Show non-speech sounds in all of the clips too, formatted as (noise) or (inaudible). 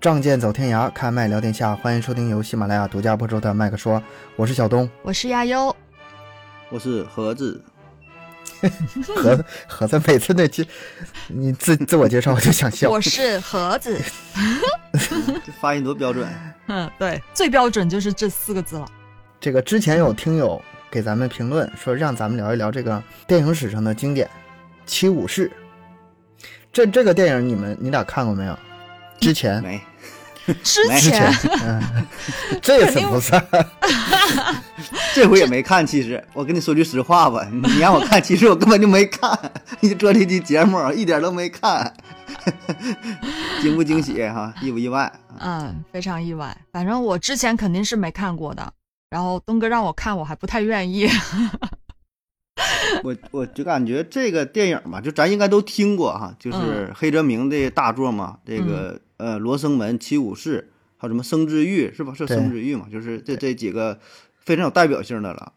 仗剑走天涯，开麦聊天下。欢迎收听由喜马拉雅独家播出的《麦克说》，我是小东，我是亚优，我是盒子。(laughs) 盒子，盒子，每次那句你自自我介绍，我就想笑。我是盒子，这发音多标准。(laughs) 嗯，对，最标准就是这四个字了。这个之前有听友给咱们评论说，让咱们聊一聊这个电影史上的经典《七武士》。这这个电影你们你俩看过没有？之前没。(laughs) 之前，(laughs) 嗯，这次不算，(laughs) 这回也没看。其实我跟你说句实话吧，你让我看，其实我根本就没看。你做这期节目一点都没看，惊不惊喜哈？意不意外？嗯，非常意外。反正我之前肯定是没看过的，然后东哥让我看，我还不太愿意。我我就感觉这个电影嘛，就咱应该都听过哈，就是黑泽明的大作嘛，这个。呃，罗生门、七武士，还有什么生之欲，是吧？是生之欲嘛？就是这这几个非常有代表性的了。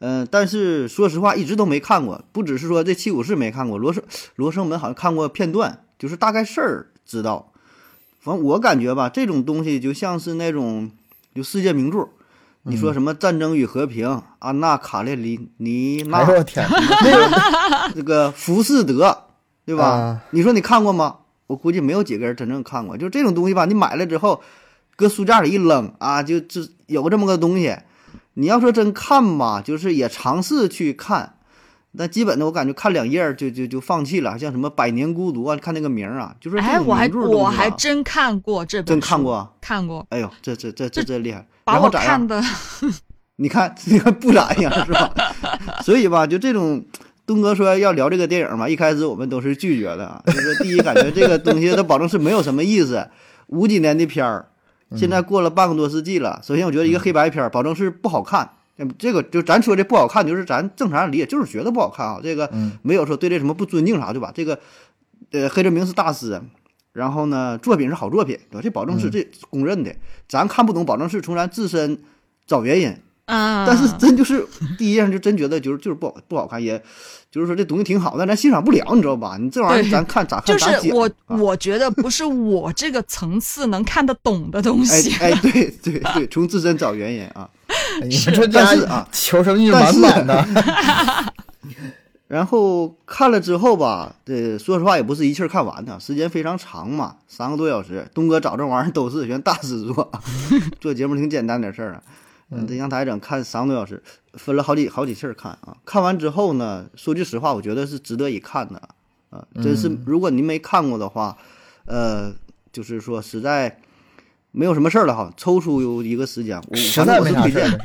嗯，但是说实话，一直都没看过。不只是说这七武士没看过，罗生罗生门好像看过片段，就是大概事儿知道。反正我感觉吧，这种东西就像是那种就世界名著。你说什么《战争与和平》《安娜·卡列尼尼娜》？哎呦我天，那个 (laughs) 那个《浮士德》，对吧？你说你看过吗？我估计没有几个人真正看过，就这种东西吧，你买了之后，搁书架里一扔啊，就就有这么个东西。你要说真看吧，就是也尝试去看，但基本的我感觉看两页就就就放弃了。像什么《百年孤独》啊，看那个名儿啊，就是哎，我还我还真看过这本，真看过，看过。哎呦，这这这这这厉害！把我看的，(laughs) 你看你看不咋样是吧？(laughs) 所以吧，就这种。东哥说要聊这个电影嘛，一开始我们都是拒绝的，就是第一感觉这个东西它保证是没有什么意思，(laughs) 五几年的片儿，现在过了半个多世纪了。首先我觉得一个黑白片儿保证是不好看，这个就咱说这不好看，就是咱正常理解，就是觉得不好看啊。这个没有说对这什么不尊敬啥，对吧？这个呃黑泽明是大师，然后呢作品是好作品，对吧？这保证是这公认的，咱看不懂，保证是从咱自身找原因。啊！但是真就是第一印象就真觉得就是就是不好不好看，也就是说这东西挺好，但咱欣赏不了，你知道吧？你这玩意儿咱看咋看咋就是我我觉得不是我这个层次能看得懂的东西。(laughs) 哎哎，对对对，从自身找原因啊。(laughs) 是，但是啊，求生欲满满的。(laughs) 然后看了之后吧，这说实话也不是一气看完的，时间非常长嘛，三个多小时。东哥找这玩意儿都是全大师做，做节目挺简单点事儿啊。嗯，这阳台整看三个多小时，分了好几好几气儿看啊。看完之后呢，说句实话，我觉得是值得一看的啊。真是，如果您没看过的话，呃，就是说实在。没有什么事儿了哈，抽出一个时间，我反正我是推荐。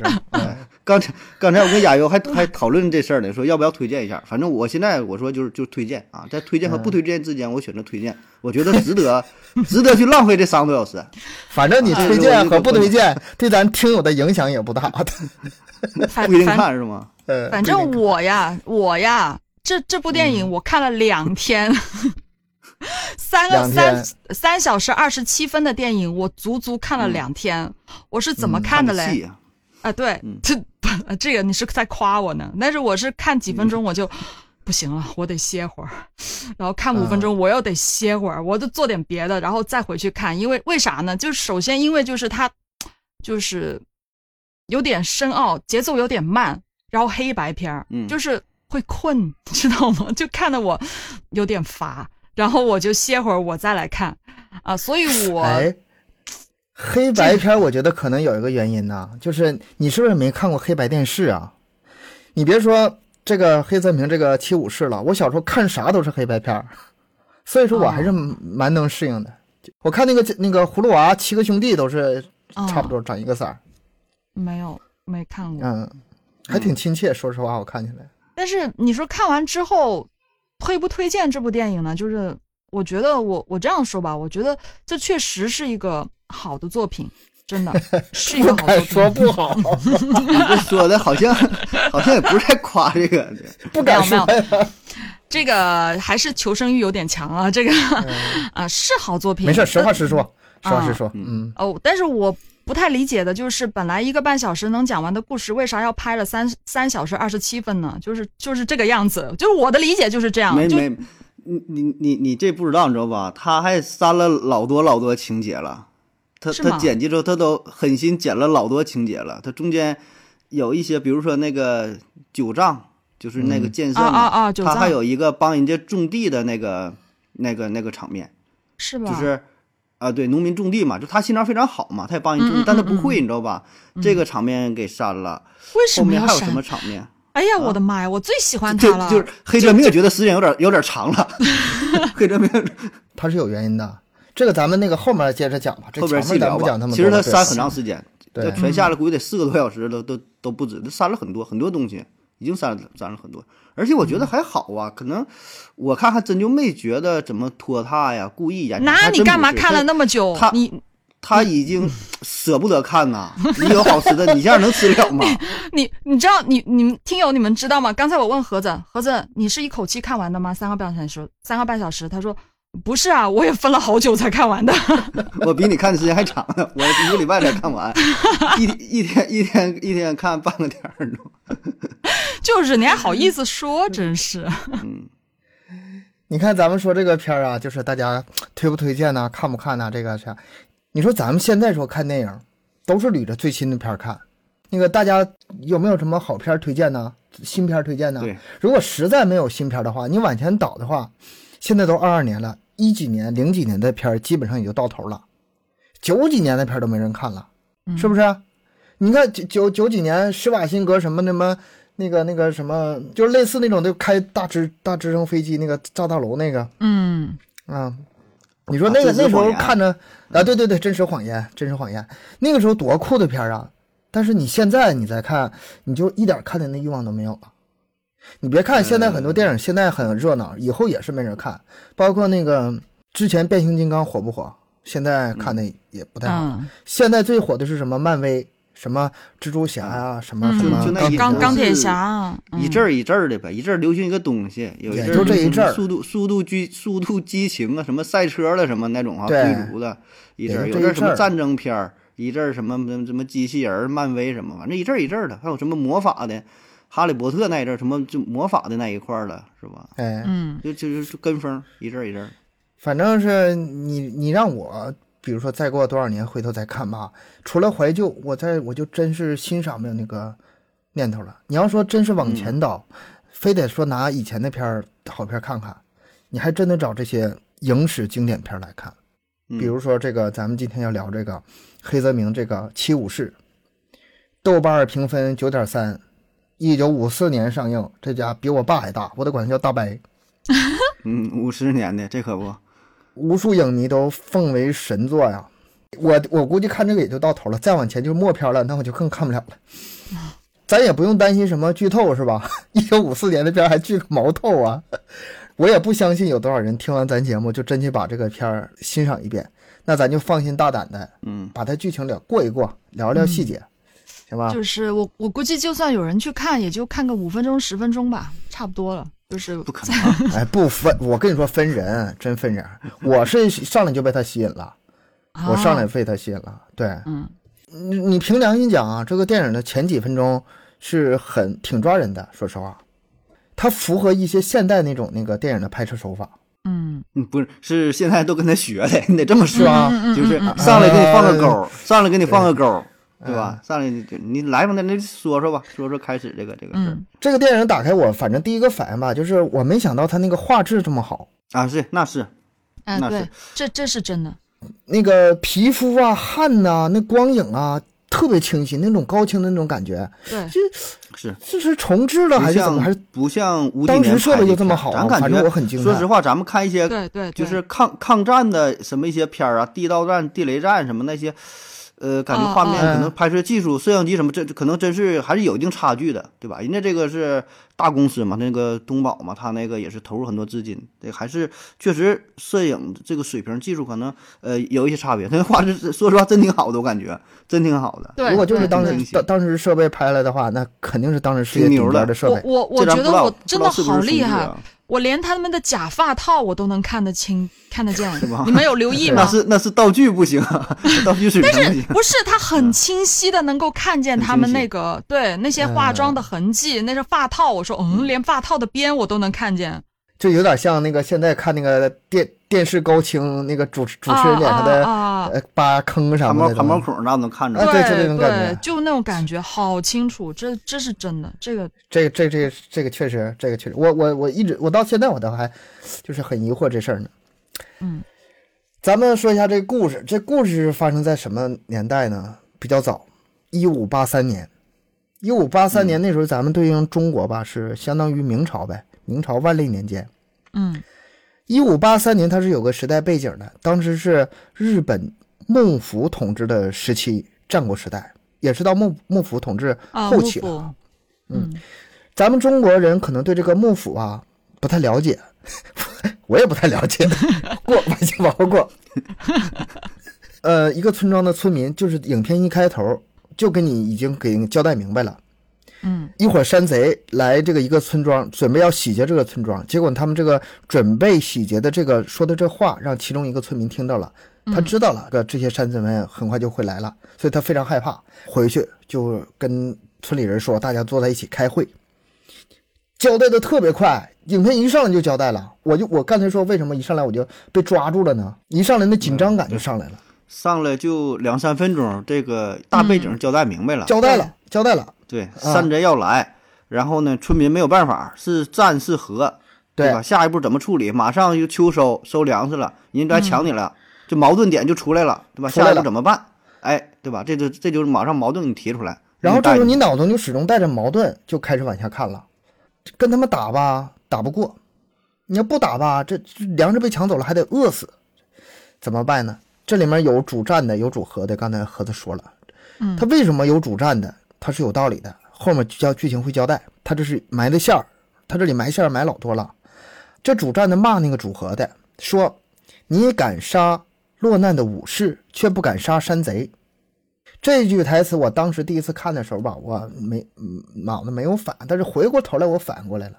刚才刚才我跟亚优还还讨论这事儿呢，说要不要推荐一下。反正我现在我说就是就推荐啊，在推荐和不推荐之间，我选择推荐。我觉得值得，(laughs) 值得去浪费这三个多小时。反正你推荐和不推荐对咱听友的影响也不大。(laughs) (laughs) 不一定看是吗？呃，反正我呀，我呀，这这部电影我看了两天。(laughs) 三个三三小时二十七分的电影，我足足看了两天。我是怎么看的嘞？啊，对，(laughs) 这这个你是在夸我呢？但是我是看几分钟我就不行了，我得歇会儿，(laughs) 然后看五分钟我又得歇会儿，我就做点别的，然后再回去看。因为为啥呢？就是首先因为就是它就是有点深奥，节奏有点慢，然后黑白片儿，就是会困，知道吗？就看得我有点乏。然后我就歇会儿，我再来看，啊，所以我黑白片我觉得可能有一个原因呢，就是你是不是没看过黑白电视啊？你别说这个黑泽明这个七武士了，我小时候看啥都是黑白片所以说我还是蛮能适应的。我看那个那个葫芦娃七个兄弟都是差不多长一个色儿，没有没看过，嗯，还挺亲切，说实话，我看起来。但是你说看完之后。推不推荐这部电影呢？就是我觉得我我这样说吧，我觉得这确实是一个好的作品，真的 (laughs) 是一个好作品。说不好，(laughs) 这说的好像好像也不是在夸这个，不敢说。这个还是求生欲有点强啊，这个啊是好作品。没事，实话实说，实话实说。嗯哦，但是我。不太理解的就是，本来一个半小时能讲完的故事，为啥要拍了三三小时二十七分呢？就是就是这个样子，就是我的理解就是这样。没没，你你你你这不知道你知道吧？他还删了老多老多情节了。他他剪辑之后，他都狠心剪了老多情节了。他中间有一些，比如说那个九丈，就是那个嗯剑圣啊啊嘛啊他还有一个帮人家种地的那个那个那个场面，是吧？就是啊，对，农民种地嘛，就他心肠非常好嘛，他也帮你种地，嗯嗯但他不会，嗯你知道吧？这个场面给删了，为什后么后面还有什？么场面？哎呀，我的妈呀！我最喜欢他了，就是黑泽明也觉得时间有点有点长了，(laughs) 黑泽明 (laughs) 他是有原因的。这个咱们那个后面接着讲吧，这后边细聊吧。其实他删很长时间，对全下来估计得四个多小时都都都不止，他删了很多很多东西，已经删了删了很多。而且我觉得还好啊，可能我看还真就没觉得怎么拖沓呀，故意演。那你干嘛看了那？那么久他？你他已经舍不得看呐，(laughs) 你有好吃的，你这样能吃了吗？(laughs) 你你知道你你们听友你们知道吗？刚才我问盒子，盒子你是一口气看完的吗？三个半小时，三个半小时。他说不是啊，我也分了好久才看完的。(laughs) 我比你看的时间还长呢，我一个礼拜才看完，一 (laughs) 一天一天一天看半个点儿都。(laughs) 就是你还好意思说，真是。嗯，你看咱们说这个片儿啊，就是大家推不推荐呢、看不看呢、这个是，你说咱们现在说看电影，都是捋着最新的片儿看。那个大家有没有什么好片儿推荐呢？新片儿推荐呢？对，如果实在没有新片儿的话，你往前倒的话，现在都二二年了，一几年、零几年的片儿基本上也就到头了，九几年的片儿都没人看了，是不是？你看九九九几年施瓦辛格什么什么那个那个什么，就是类似那种就开大直大直升飞机那个炸大楼那个嗯，啊。你说那个、啊那时候看着啊，对对对，真实谎言，真实谎言，那个时候多酷的片儿啊！但是你现在你再看，你就一点看的那欲望都没有了。你别看现在很多电影现在很热闹，以后也是没人看，包括那个之前变形金刚火不火？现在看的也不太好。嗯，现在最火的是什么？漫威，什么蜘蛛侠呀、什么嗯什么就那一钢钢铁侠一阵儿一阵儿的呗，一阵儿流行一个东西，有一也阵就这一阵儿速度速度激速度激情啊，什么赛车了什么那种啊，对追逐的，一阵儿有阵儿什么战争片儿，一阵儿什么什么什么机器人儿、漫威什么，反正一阵儿一阵儿的，还有什么魔法的，哈利波特那一阵儿什么就魔法的那一块儿了，是吧？哎，嗯就就就跟风一阵儿一阵儿。反正是你你让我，比如说再过多少年回头再看吧，除了怀旧，我再我就真是欣赏没有那个念头了。你要说真是往前倒，非得说拿以前的片儿好片儿看看，你还真得找这些影史经典片儿来看。嗯比如说这个，咱们今天要聊这个黑泽明这个《七武士》，豆瓣评分九点三，一九五四年上映，这家比我爸还大，我得管他叫大伯。(laughs) 嗯，五十年的这可不，无数影迷都奉为神作呀。我我估计看这个也就到头了，再往前就是默片了，那我就更看不了了。咱也不用担心什么剧透是吧？(laughs) 一九五四年的片还剧个毛透啊！我也不相信有多少人听完咱节目就真去把这个片儿欣赏一遍。那咱就放心大胆的嗯，把它剧情了过一过，聊聊细节，行吧？就是我我估计就算有人去看，也就看个五分钟十分钟吧，差不多了。就是不可 (laughs) 能啊，哎，不分，我跟你说分人，真分人。我是上来就被他吸引了，我上来啊被他吸引了。对，嗯你你凭良心讲啊，这个电影的前几分钟是很挺抓人的，说实话，它符合一些现代那种那个电影的拍摄手法，嗯嗯不是是现在都跟他学的，你得这么说是。吧？嗯嗯就是上来给你放个钩儿，上来给你放个钩儿，对嗯。吧？上来你就你来吧，那那说说吧，说说开始这个这个事儿。嗯。这个电影打开我，反正第一个反应吧，就是我没想到它那个画质这么好，啊，是那是。哎，那是。对，这这是真的。那个皮肤啊、汗呐、那光影啊，特别清晰，那种高清的那种感觉，对，是，这是重置了不还是？怎么？像还是不像当时设备就这么好反正咱感觉我很惊讶。说实话，咱们看一些对对，对。就是抗抗战的什么一些片儿啊，地道战、地雷战什么那些，呃，感觉哦画面哦可能拍摄技术、摄像机什么，这这可能真是还是有一定差距的，对吧？人家这个是大公司嘛，那个东宝嘛，他那个也是投入很多资金，对，还是确实摄影这个水平、技术可能呃有一些差别。那画质说实话真挺好的，我感觉真挺好的。对，如果就是当时当当时设备拍来的话，那肯定是当时世界顶挺牛的我尖的设备。我我觉得这咱不知道我真的不知道是不是好厉害，我连他们的假发套我都能看得清、看得见。你们有留意吗？(laughs) 那是那是道具不行啊，道具水平不行。不是，他很清晰的能够看见他们那个对那些化妆的痕迹，那是发套。我说，嗯，连发套的边我都能看见。就有点像那个现在看那个电电视高清那个主持主持人脸上的、呃疤坑啥汗毛的。汗毛孔那能看着啊。对就这对种感觉就那种感觉，好清楚，这这是真的，这个这这这这个确实，这个确实，我我我一直我到现在我都还就是很疑惑这事儿呢。嗯，咱们说一下这个故事，这故事是发生在什么年代呢？比较早，一五八三年。一五八三年那时候，咱们对应中国吧，是相当于明朝呗，明朝万历年间。嗯一五八三年，它是有个时代背景的，当时是日本幕府统治的时期，战国时代，也是到幕幕府统治啊，后期了。嗯咱们中国人可能对这个幕府啊不太了解，(laughs) 我也不太了解，过完全往后过。(laughs) 呃，一个村庄的村民，就是影片一开头就跟你已经给交代明白了。嗯。一会儿山贼来这个一个村庄，准备要洗劫这个村庄，结果他们这个准备洗劫的这个说的这话，让其中一个村民听到了，他知道了，这这些山贼们很快就会来了，所以他非常害怕，回去就跟村里人说，大家坐在一起开会，交代的特别快，影片一上来就交代了，我就我刚才说为什么一上来我就被抓住了呢？一上来那紧张感就上来了，上来就两三分钟，这个大背景交代明白了。交代了，交代了，对，山贼要来，然后呢，村民没有办法，是战是和，对吧？下一步怎么处理？马上就秋收，收粮食了，人家来抢你了，这矛盾点就出来了，对吧？下一步怎么办？哎，对吧？这就这就是马上矛盾给你提出来，然后这时候你脑中就始终带着矛盾，就开始往下看了。跟他们打吧，打不过；你要不打吧，这这粮食被抢走了，还得饿死，怎么办呢？这里面有主战的，有主和的。刚才盒子说了，嗯他为什么有主战的？他是有道理的，后面交剧情会交代。他这是埋的线儿，他这里埋线儿埋老多了。这主战的骂那个主和的，说你敢杀落难的武士，却不敢杀山贼。这句台词我当时第一次看的时候吧，我没嗯脑子没有反，但是回过头来我反过来了，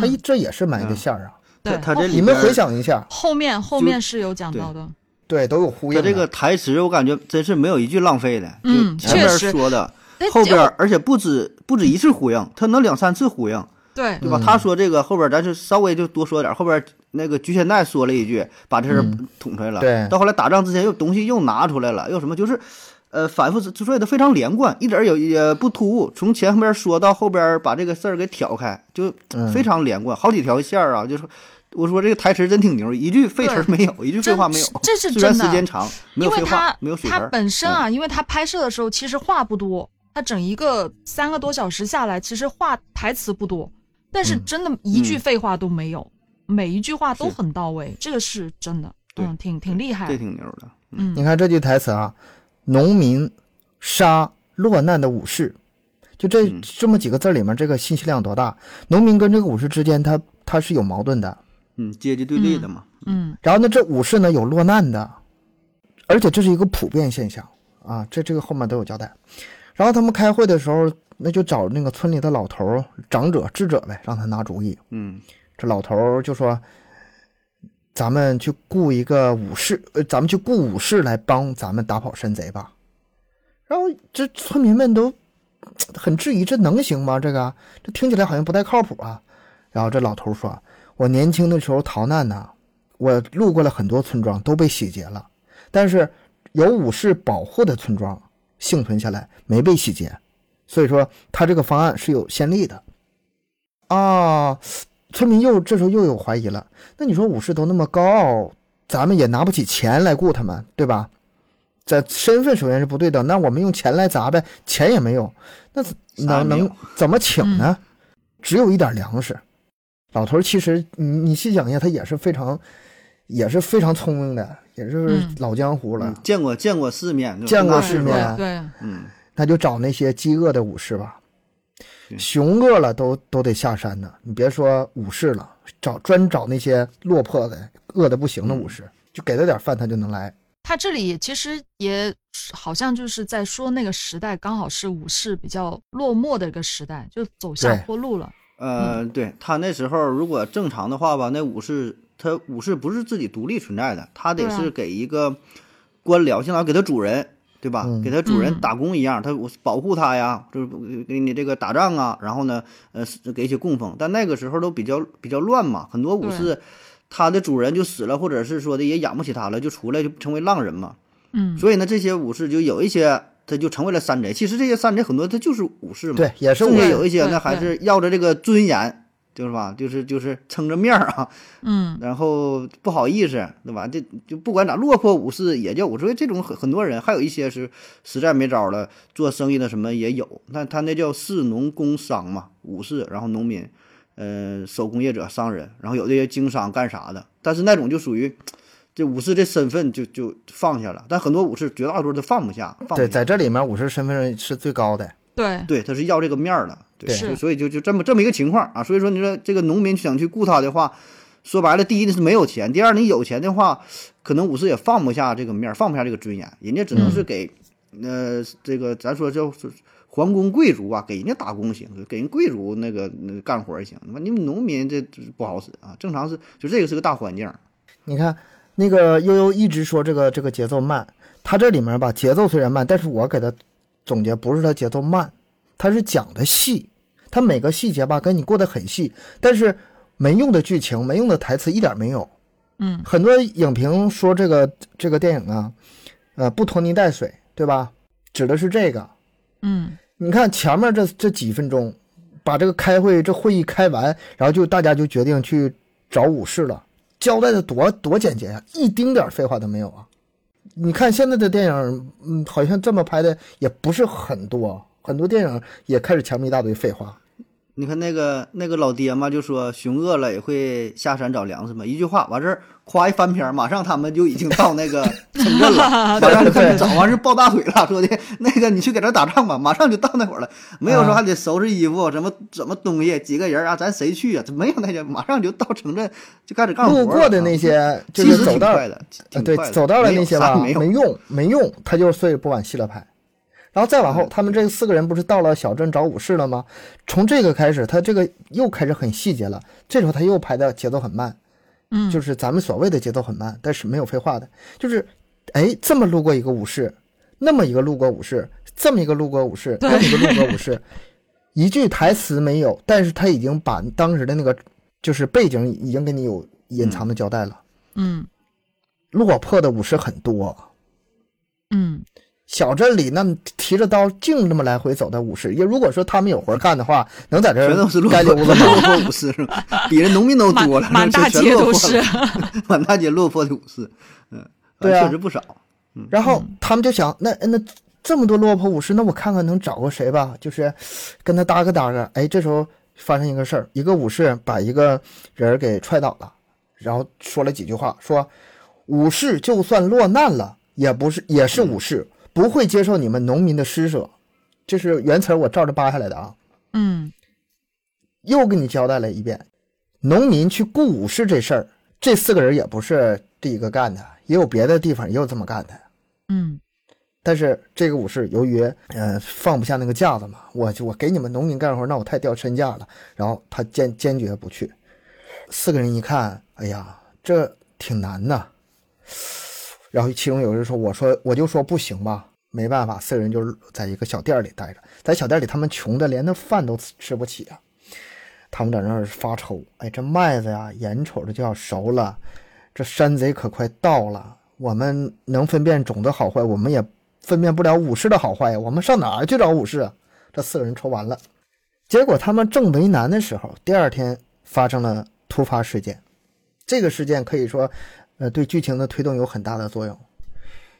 他一这也是埋的线儿啊。对，他这里你们回想一下，后面后面是有讲到的，对，都有呼应。他这个台词，我感觉真是没有一句浪费的，嗯前面确实说的，哎后边儿而且不止不止一次呼应，他能两三次呼应，对对吧？他说这个后边儿咱就稍微就多说点儿，后边儿那个菊千代说了一句，把这事儿捅出来了。对到后来打仗之前又东西又拿出来了，又什么就是。呃，反复之所以它非常连贯，一点儿也也不突兀，从前边说到后边儿把这个事儿给挑开，就嗯非常连贯，好几条线儿啊。就是我说这个台词真挺牛，一句废词儿没有，一句废话没有。这是虽然时间长，没因为有废话没有水词儿。本身啊，因为他拍摄的时候其实话不多，它整一个三个多小时下来，其实话台词不多，但是嗯真的一句嗯废话都没有，每一句话都很到位，这个是真的，嗯，挺挺厉害这，挺牛的。嗯你看这句台词啊，农民杀落难的武士，就这嗯这么几个字里面，这个信息量多大？农民跟这个武士之间，他他是有矛盾的。嗯，阶级对立的嘛。嗯然后呢，这武士呢有落难的，而且这是一个普遍现象啊，这这个后面都有交代。然后他们开会的时候，那就找那个村里的老头、长者、智者呗，让他拿主意。嗯这老头就说：“咱们去雇一个武士，呃，咱们去雇武士来帮咱们打跑山贼吧。”然后这村民们都很质疑，这能行吗？这个这听起来好像不太靠谱啊。然后这老头说：“我年轻的时候逃难呢，我路过了很多村庄，都被洗劫了，但是有武士保护的村庄幸存下来，没被洗劫，所以说他这个方案是有先例的。”啊，村民又这时候又有怀疑了。那你说武士都那么高傲，咱们也拿不起钱来雇他们，对吧？这身份首先是不对的，那我们用钱来砸呗，钱也没有，那能能怎么请呢？只有一点粮食。老头其实你你细想一下，他也是非常也是非常聪明的，也是嗯老江湖了。嗯见过见过世面，见过世面对，嗯，他就找那些饥饿的武士吧，熊饿了都都得下山呢。你别说武士了，找专找那些落魄的、饿的不行的武士，就给他点饭，他就能来。他这里其实也好像就是在说那个时代刚好是武士比较落寞的一个时代，就走下坡路了。呃，对他那时候如果正常的话吧，那武士他武士不是自己独立存在的，他得是给一个官僚，相当于给他主人，对吧？嗯给他主人嗯打工一样，他我保护他呀，就是给你这个打仗啊，然后呢，呃，给一些供奉。但那个时候都比较比较乱嘛，很多武士他的主人就死了，或者是说的也养不起他了，就出来就成为浪人嘛。嗯，所以呢，这些武士就有一些他就成为了山贼。其实这些山贼很多他就是武士嘛，对，也是我剩下有一些呢还是要着这个尊严，就是吧？就是就是撑着面儿啊，嗯 (laughs) 然后不好意思，对吧？这就不管咋，落魄武士也叫武士。这种很很多人，还有一些是实在没招了，做生意的什么也有。那他那叫士农工商嘛，武士，然后农民，呃，手工业者、商人，然后有这些经商干啥的。但是那种就属于这武士这身份就就放下了，但很多武士绝大多数都放不下，放不对，下。在这里面武士身份是最高的。对，对，他是要这个面儿的，对，对所以就就这么这么一个情况啊。所以说，你说这个农民想去雇他的话，说白了，第一呢是没有钱，第二你有钱的话，可能武士也放不下这个面儿，放不下这个尊严，人家只能是给，呃，这个咱说叫是皇宫贵族啊，给人家打工行，给人贵族那个那个干活儿行。那你们农民这这不好使啊，正常是就这个是个大环境，你看那个悠悠一直说这个这个节奏慢，他这里面吧节奏虽然慢，但是我给他总结不是他节奏慢，他是讲的细，他每个细节吧跟你过得很细，但是没用的剧情、没用的台词一点没有。嗯很多影评说这个这个电影啊，呃不拖泥带水，对吧？指的是这个。嗯你看前面这这几分钟，把这个开会这会议开完，然后就大家就决定去找武士了，交代的多多简洁呀、一丁点废话都没有啊！你看现在的电影，嗯，好像这么拍的也不是很多，很多电影也开始强一大堆废话。你看那个那个老爹嘛，就说熊饿了也会下山找粮食嘛，一句话完事儿，夸一翻篇，马上他们就已经到那个 (laughs) 城镇了，马上就开始找，完事抱大腿了，说的 (laughs) 那个你去给这打仗吧，马上就到那会儿了，没有说还得收拾衣服，什么什么东西，几个人啊，咱谁去啊？没有那些，马上就到城镇就开始干活。路过的那些就其实是走道，挺快的，呃对走道的那些吧，没用，没用，他就所以不往细了拍。然后再往后，他们这四个人不是到了小镇找武士了吗？从这个开始，他这个又开始很细节了。这时候他又拍的节奏很慢，嗯，就是咱们所谓的节奏很慢，但是没有废话的，就是，哎，这么路过一个武士，那么一个路过武士，这么一个路过武士，那么一个路过武士，一句台词没有，但是他已经把当时的那个就是背景已经给你有隐藏的交代了。嗯。落魄的武士很多，嗯小镇里那么提着刀净这么来回走的武士，也如果说他们有活干的话，能在这全都是落魄溜子？(laughs) 落魄武士是吧？比人农民都多了，满满大全街都是落魄了，满大街落魄的武士，嗯，对啊确实不少。嗯然后他们就想，那那这么多落魄武士，那我看看能找个谁吧，就是跟他搭个搭个。哎，这时候发生一个事儿，一个武士把一个人给踹倒了，然后说了几句话，说武士就算落难了，也不是也是武士，不会接受你们农民的施舍。这是原词，我照着扒下来的啊。嗯又给你交代了一遍，农民去雇武士这事儿，这四个人也不是第一个干的，也有别的地方也有这么干的。嗯但是这个武士由于呃放不下那个架子嘛，我我给你们农民干活，那我太掉身价了。然后他坚坚决不去。四个人一看，哎呀，这挺难呐。然后其中有人说：“我说我就说不行吧，没办法。”四个人就是在一个小店里待着，在小店里他们穷的连那饭都吃不起啊。他们在那儿发愁，哎，这麦子呀，眼瞅着就要熟了，这山贼可快到了。我们能分辨种子好坏，我们也分辨不了武士的好坏呀。我们上哪儿去找武士啊？这四个人愁完了。结果他们正为难的时候，第二天发生了突发事件。这个事件可以说，呃，对剧情的推动有很大的作用。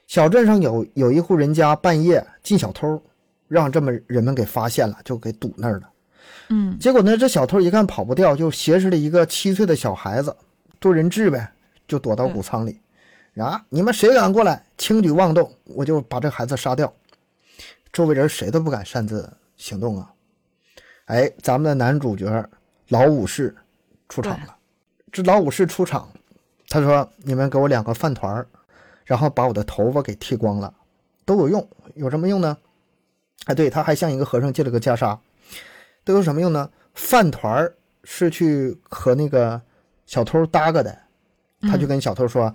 小镇上有有一户人家半夜进小偷，让这么人们给发现了，就给堵那儿了。嗯结果呢，这小偷一看跑不掉，就挟持了一个七岁的小孩子做人质呗，就躲到谷仓里。啊，你们谁敢过来轻举妄动，我就把这孩子杀掉。周围人谁都不敢擅自行动啊。哎，咱们的男主角老武士出场了。这老武士出场，他说：“你们给我两个饭团儿，然后把我的头发给剃光了，都有用。有什么用呢？哎，对，他还向一个和尚借了个袈裟。都有什么用呢？饭团儿是去和那个小偷搭个的，他就跟小偷说：“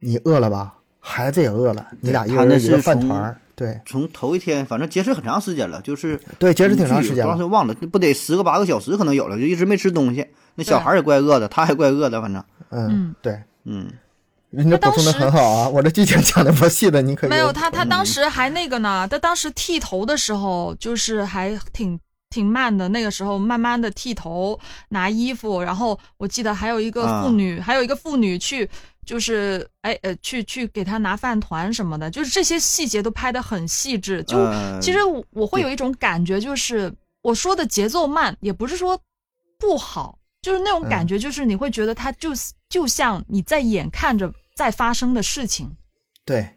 你饿了吧？孩子也饿了，你俩一人一个饭团儿，对从头一天，反正节食很长时间了，就是对，节食挺长时间了当时。忘了，不得十个八个小时可能有了，就一直没吃东西。那小孩儿也怪饿的，他还怪饿的，反正，嗯嗯，对，嗯，人家补充的很好啊，(laughs) 我这剧情讲的不细的，你可以没有他，他当时还那个呢，他当时剃头的时候就是还挺挺慢的，那个时候慢慢的剃头拿衣服，然后我记得还有一个妇女，还有一个妇女去就是哎呃去去给他拿饭团什么的，就是这些细节都拍的很细致。就、呃其实我我会有一种感觉，就是我说的节奏慢，也不是说不好，就是那种感觉，就是你会觉得它就是就像你在眼看着在发生的事情。对，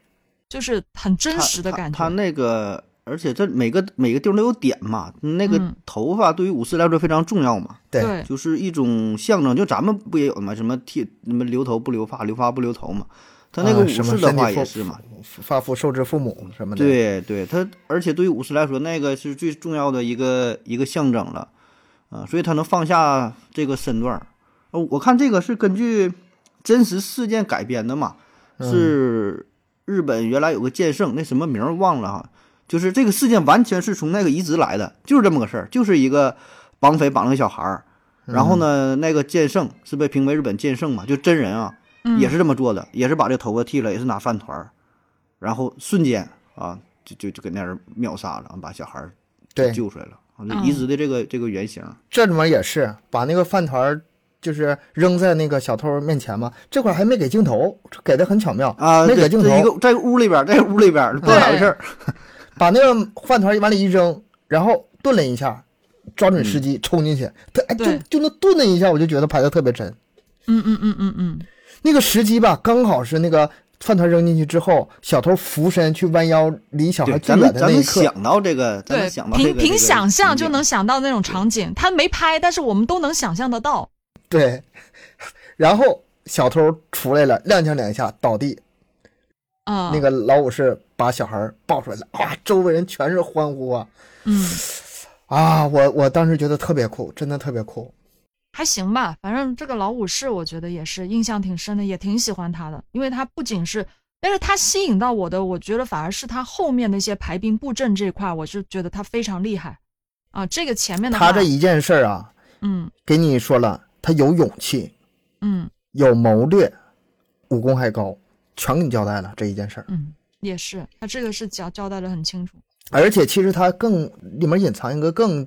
就是很真实的感觉。他他那个，而且这每个每个地方都有点嘛，那个嗯头发对于武士来说非常重要嘛，对对就是一种象征。就咱们不也有吗？什么剃什么留头不留发，留发不留头嘛。他那个武啊什么士的话也是嘛，发肤受之父母什么的。，对对，他而且对于武士来说，那个是最重要的一个一个象征了，啊，所以他能放下这个身段儿。呃我看这个是根据真实事件改编的嘛，是日本原来有个剑圣，那什么名儿忘了哈，就是这个事件完全是从那个移植来的，就是这么个事儿，就是一个绑匪绑了个小孩儿，然后呢，那个剑圣是被评为日本剑圣嘛，就真人啊，嗯。也是这么做的，也是把这头发剃了，也是拿饭团儿，然后瞬间啊，就就就给那人秒杀了，把小孩儿对救出来了，啊，就嗯。移植的这个这个原型，这里面也是把那个饭团就是扔在那个小偷面前嘛，这块还没给镜头，给的很巧妙啊，没给镜这这一头，个在屋里边，在屋里边儿不知道咋回事儿，(laughs) 把那个饭团儿往里一扔，然后顿了一下，抓准时机冲进去，他哎就就那顿了一下，我就觉得拍的特别真。嗯嗯嗯嗯嗯，那个时机吧，刚好是那个饭团扔进去之后，小偷俯身去弯腰离小孩对，最远的那一刻，想到这个，咱对想，到这凭凭个这个想象就能想到那种场景。他没拍，但是我们都能想象得到。对，(laughs) 然后小偷出来了，踉跄两下倒地，啊、那个老武士把小孩抱出来了，啊，周围人全是欢呼啊嗯，啊！我我当时觉得特别酷，真的特别酷。还行吧，反正这个老武士，我觉得也是印象挺深的，也挺喜欢他的，因为他不仅是，但是他吸引到我的，我觉得反而是他后面那些排兵布阵这块，我是觉得他非常厉害啊。这个前面的，他这一件事儿啊，嗯给你说了，他有勇气，嗯有谋略，武功还高，全给你交代了这一件事儿。嗯，也是，他这个是交交代的很清楚。而且其实他更里面隐藏一个更，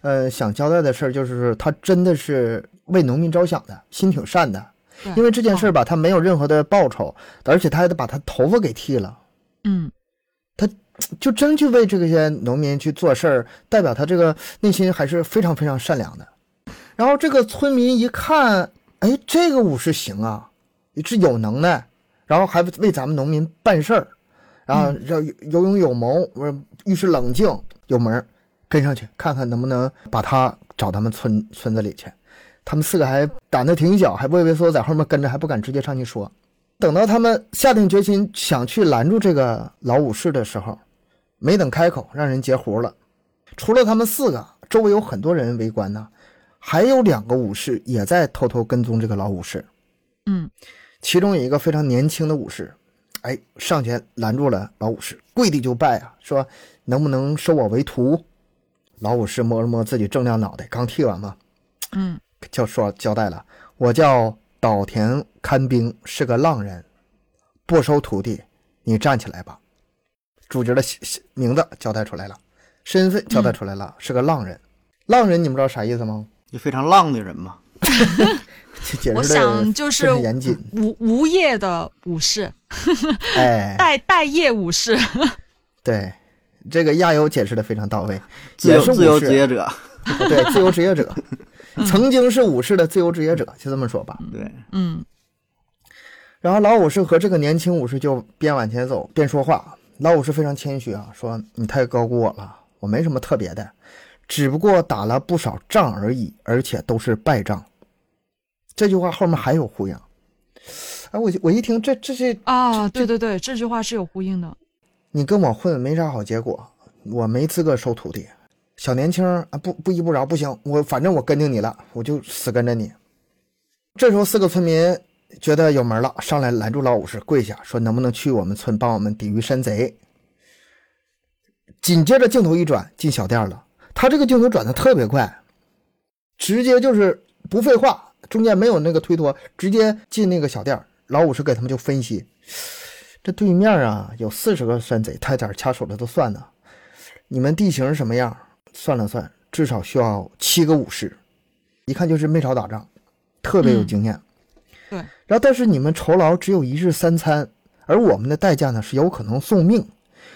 呃，想交代的事儿，就是他真的是为农民着想的，心挺善的。因为这件事儿吧，他没有任何的报酬，而且他还得把他头发给剃了，嗯他就真去为这些农民去做事儿，代表他这个内心还是非常非常善良的。然后这个村民一看，哎，这个武士行啊，是有能耐，然后还为咱们农民办事儿，然后要有有勇有谋，呃遇事冷静，有门儿，跟上去看看能不能把他找他们村村子里去。他们四个还胆子挺小，还畏畏缩缩在后面跟着，还不敢直接上去说。等到他们下定决心想去拦住这个老武士的时候，没等开口，让人截胡了。除了他们四个，周围有很多人围观呢，还有两个武士也在偷偷跟踪这个老武士。嗯其中有一个非常年轻的武士，哎，上前拦住了老武士，跪地就拜啊，说能不能收我为徒？老武士摸了摸自己锃亮脑袋，刚剃完嘛，嗯就说交代了，我叫岛田勘兵，是个浪人，不收徒弟，你站起来吧。主角的名字交代出来了，身份交代出来了，是个浪人。浪人你们知道啥意思吗？就非常浪的人嘛，这解释的我想就是。无无业的武士，哎，(laughs) 待待业武士。(laughs) 对，这个亚优解释的非常到位，自由也是自由职业者，对，自由职业者，(laughs) 曾经是武士的自由职业者，就这么说吧。对，嗯然后老武士和这个年轻武士就边往前走边说话。老武士非常谦虚啊，说：“你太高估我了，我没什么特别的，只不过打了不少仗而已，而且都是败仗。”这句话后面还有呼应。哎，我我一听这这是啊，对对对，这句话是有呼应的。你跟我混没啥好结果，我没资格收徒弟。小年轻啊，不不依不饶，不行，我反正我跟定你了，我就死跟着你。这时候四个村民觉得有门了，上来拦住老武士，跪下说：“能不能去我们村帮我们抵御山贼？”紧接着镜头一转，进小店了。他这个镜头转的特别快，直接就是不废话，中间没有那个推脱，直接进那个小店。老武士给他们就分析：这对面啊有四十个山贼，他点掐手指头算呢。你们地形什么样？算了算，至少需要七个武士，一看就是没少打仗，特别有经验。对，然后但是你们酬劳只有一日三餐，而我们的代价呢是有可能送命。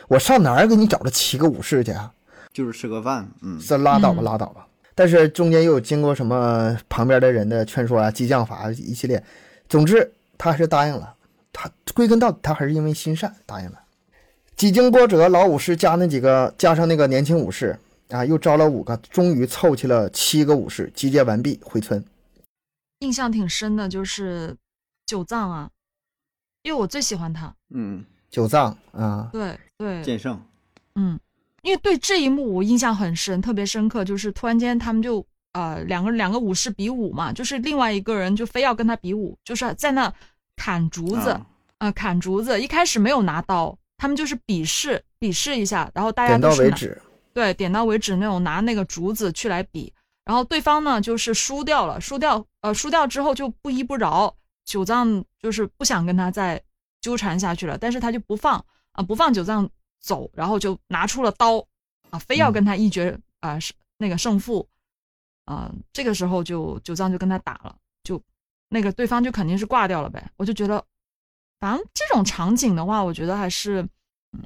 我上哪儿给你找这七个武士去啊？就是吃个饭，嗯，这拉倒吧，嗯拉倒吧。但是中间又有经过什么旁边的人的劝说啊、激将法一系列，总之他还是答应了。他归根到底，他还是因为心善答应了。几经波折，老武士加那几个，加上那个年轻武士啊，又招了五个，终于凑齐了七个武士，集结完毕回村。印象挺深的，就是九藏啊，因为我最喜欢他。嗯，九藏啊，对对，剑圣，嗯，因为对这一幕我印象很深，特别深刻，就是突然间他们就呃两个两个武士比武嘛，就是另外一个人就非要跟他比武，就是在那砍竹子，啊。呃砍竹子，一开始没有拿刀，他们就是比试比试一下，然后大家点到都为止。对，点到为止那种拿那个竹子去来比，然后对方呢就是输掉了，输掉呃输掉之后就不依不饶，九藏就是不想跟他再纠缠下去了，但是他就不放啊、不放九藏走，然后就拿出了刀啊、非要跟他一决啊、是那个胜负。啊、这个时候就九藏就跟他打了，就那个对方就肯定是挂掉了呗，我就觉得反正这种场景的话，我觉得还是。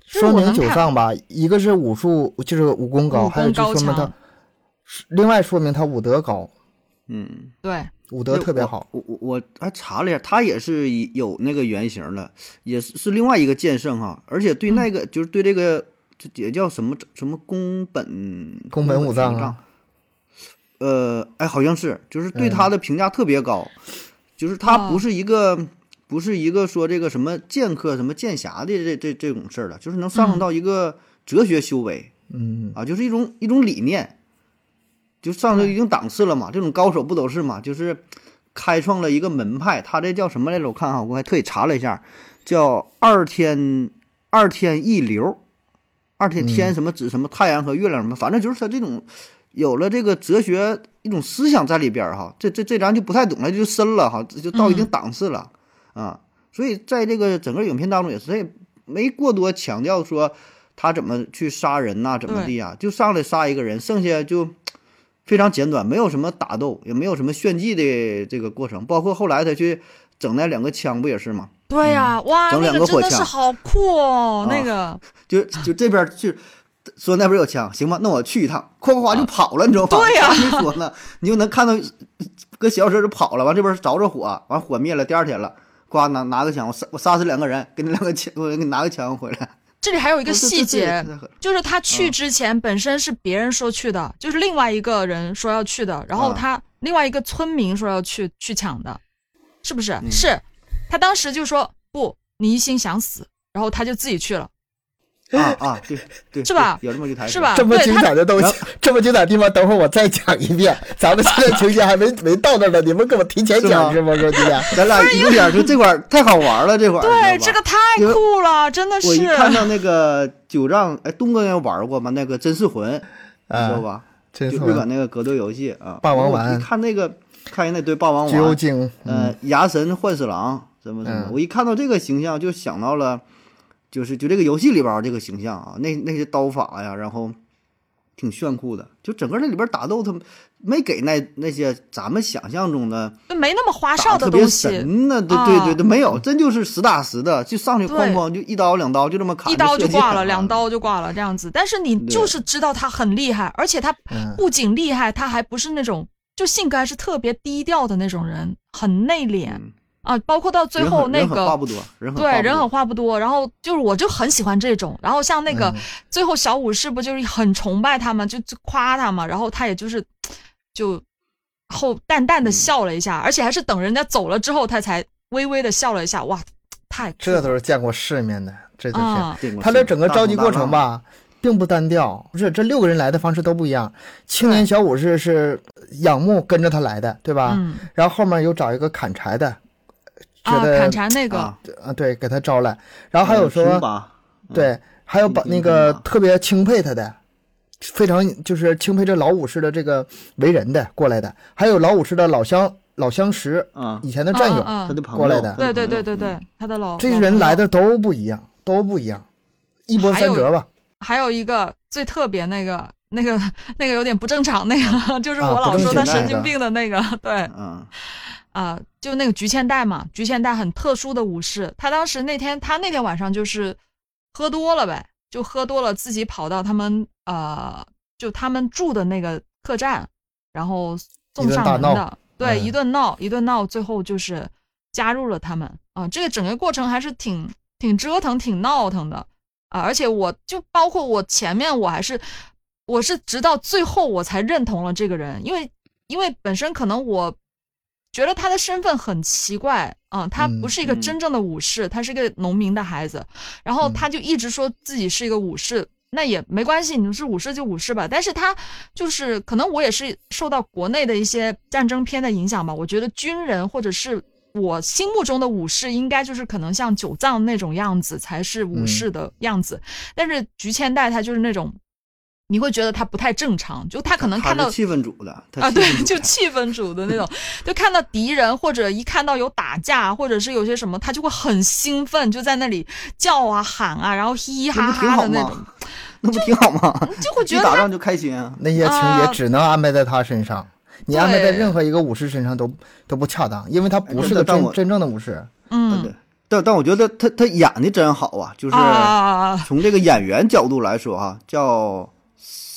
说明九藏吧，一个是武术，就是武功高，武还有就说明他，另外说明他武德高，嗯，对，武德特别好。我我我还查了一下，他也是有那个原型的，也是是另外一个剑圣哈，而且对那个、就是对这个这也叫什么什么宫本宫本武藏啊藏，呃，哎，好像是，就是对他的评价特别高，(laughs) 就是他不是一个、不是一个说这个什么剑客什么剑侠的这这这种事儿了，就是能上升到一个哲学修为。嗯，啊，就是一种一种理念，就上升一定档次了嘛。这种高手不都是嘛？就是开创了一个门派，他这叫什么来着？我看哈，我还特意查了一下，叫二天二天一流，二天天什么指什么太阳和月亮什么，反正就是他这种有了这个哲学一种思想在里边儿哈。这这这咱就不太懂了，就深了哈，这就到一定嗯档次了、啊。所以在这个整个影片当中也是，他也没过多强调说他怎么去杀人呐、怎么地呀、就上来杀一个人，剩下就非常简短，没有什么打斗，也没有什么炫技的这个过程。包括后来他去整那两个枪，不也是吗？对呀、哇，整那个真的是两个火枪好酷哦，啊那个 (laughs) 就就这边去说那边有枪，行吧，那我去一趟，夸夸夸就跑了，你知道吗？对呀。啥没说呢，你就能看到搁小车就跑了，完这边着着火，完火灭了，第二天了，呱拿拿个枪，我杀我杀死两个人，给你两个枪，(laughs) 我给你拿个枪回来。这里还有一一个细节，就是他去嗯。之前本身是别人说去的，就是另外一个人说要去的，然后啊。他另外一个村民说要去去抢的，是不是？嗯。是他当时就说不，你一心想死，然后他就自己去了，啊 (laughs) 啊，对对，是吧有这么一台词是？吧？这么精彩的东西，这么精彩的地方，等会儿我再讲一遍。咱们现在情节还没没到那儿呢，你们给我提前讲是吗？说今天咱俩有点就这块儿太好玩了，这块儿对这个太酷了，真的是我一是。看到那个九丈，哎，东哥应该玩过吗？那个真是魂，你知道啊，吧？真就是日本那个格斗游戏啊，霸王我丸一看那个，看人那对霸王丸，京，嗯，呃，牙神幻四郎什么什么，嗯我一看到这个形象就想到了，就是就这个游戏里边这个形象啊，那那些刀法呀，然后挺炫酷的，就整个那里边打斗，他没给那那些咱们想象中的就没那么花哨的东西，神呢，对啊对对对，没有，真就是实打实的，就上去哐哐就一刀两刀就这么砍，一刀就挂了，啊两刀就挂了这样子。但是你就是知道他很厉害，而且他嗯。不仅厉害，他还不是那种就性格还是特别低调的那种人，很内敛嗯啊。包括到最后那个。人话不多，人很对，人不多很话不多，然后就是我就很喜欢这种，然后像那个、嗯最后小武士不就是很崇拜他嘛，就就夸他嘛，然后他也就是就后淡淡的嗯笑了一下，而且还是等人家走了之后，他才微微的笑了一下，哇，太酷这都是见过世面的，这就是。他这整个召集过程吧，并不单调，不是这六个人来的方式都不一样。青年小武士是仰慕跟着他来的，对吧？嗯，然后后面又找一个砍柴的，啊，觉得砍柴那个，啊，啊，对，给他招来，然后还有说，对，还有把那个特别钦佩他的，非常就是钦佩这老武士的这个为人的过来的，还有老武士的老乡老相识，啊，以前的战友，嗯嗯他的朋友过来的对对对对对，他的老这些人来的都不一样，都不一样，一波三折吧。还有一个最特别那个那个那个有点不正常那个，(laughs) 就是啊我老说他神经病的那个，对嗯啊、就那个菊千代嘛，菊千代很特殊的武士，他当时那天他那天晚上就是喝多了呗，就喝多了，自己跑到他们呃就他们住的那个客栈，然后送上门的，对，嗯一顿闹一顿闹，最后就是加入了他们。啊、这个整个过程还是挺挺折腾、挺闹腾的。啊、而且我就包括我前面我还是我是直到最后我才认同了这个人，因为因为本身可能我觉得他的身份很奇怪啊、他嗯不是一个嗯真正的武士，他是一个农民的孩子，然后嗯他就一直说自己是一个武士。那也没关系，你是武士就武士吧。但是他就是可能我也是受到国内的一些战争片的影响吧。我觉得军人或者是我心目中的武士，应该就是可能像九藏那种样子才是武士的样子。但是菊千代他就是那种，你会觉得他不太正常，就他可能看到气氛组的，他啊，对就气氛组的那种，(laughs) 就看到敌人或者一看到有打架，或者是有些什么，他就会很兴奋，就在那里叫啊喊啊，然后嘻嘻哈哈的那种，？那不挺好吗？就会 (laughs) 觉得打仗就开心啊。那些情啊节只能安排在他身上，你安排在任何一个武士身上都都不恰当，因为他不是个真真正的武士。嗯对，但但我觉得他他演的真好啊，就是啊啊啊啊从这个演员角度来说哈，叫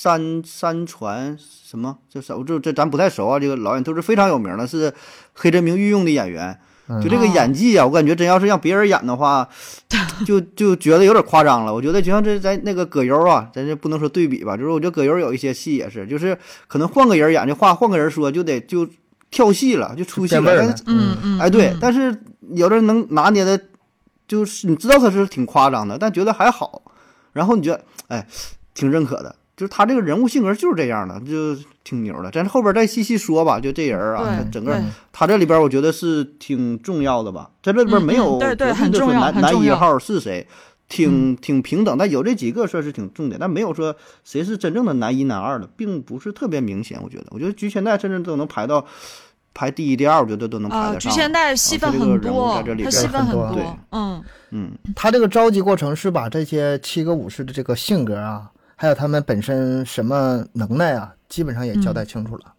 山山传什么？这这这这咱不太熟啊。这个老演都是非常有名的，是黑泽明御用的演员。嗯就这个演技啊，我感觉真要是让别人演的话，(laughs) 就就觉得有点夸张了。我觉得就像这咱那个葛优啊，咱这不能说对比吧，就是我觉得葛优有一些戏也是，就是可能换个人演这话，换个人说就得就跳戏了，就出戏了。嗯嗯，哎，对嗯，但是有的人能拿捏的，就是你知道他是挺夸张的，但觉得还好，然后你觉得哎，挺认可的，就是他这个人物性格就是这样的，就挺牛的。咱后边再细细说吧，就这人啊，他整个他这里边我觉得是挺重要的吧，在这里边嗯没有嗯对对很重要男男一号是谁。挺挺平等，但有这几个算是挺重点，但没有说谁是真正的男一男二的，并不是特别明显。我觉得，我觉得菊千代甚至都能排到排第一、第二，我觉得都能排啊，得上。菊千代戏份啊他这个很多人物在这，里边他戏份很多对多，嗯嗯，他这个召集过程是把这些七个武士的这个性格啊，还有他们本身什么能耐啊，基本上也交代清楚了。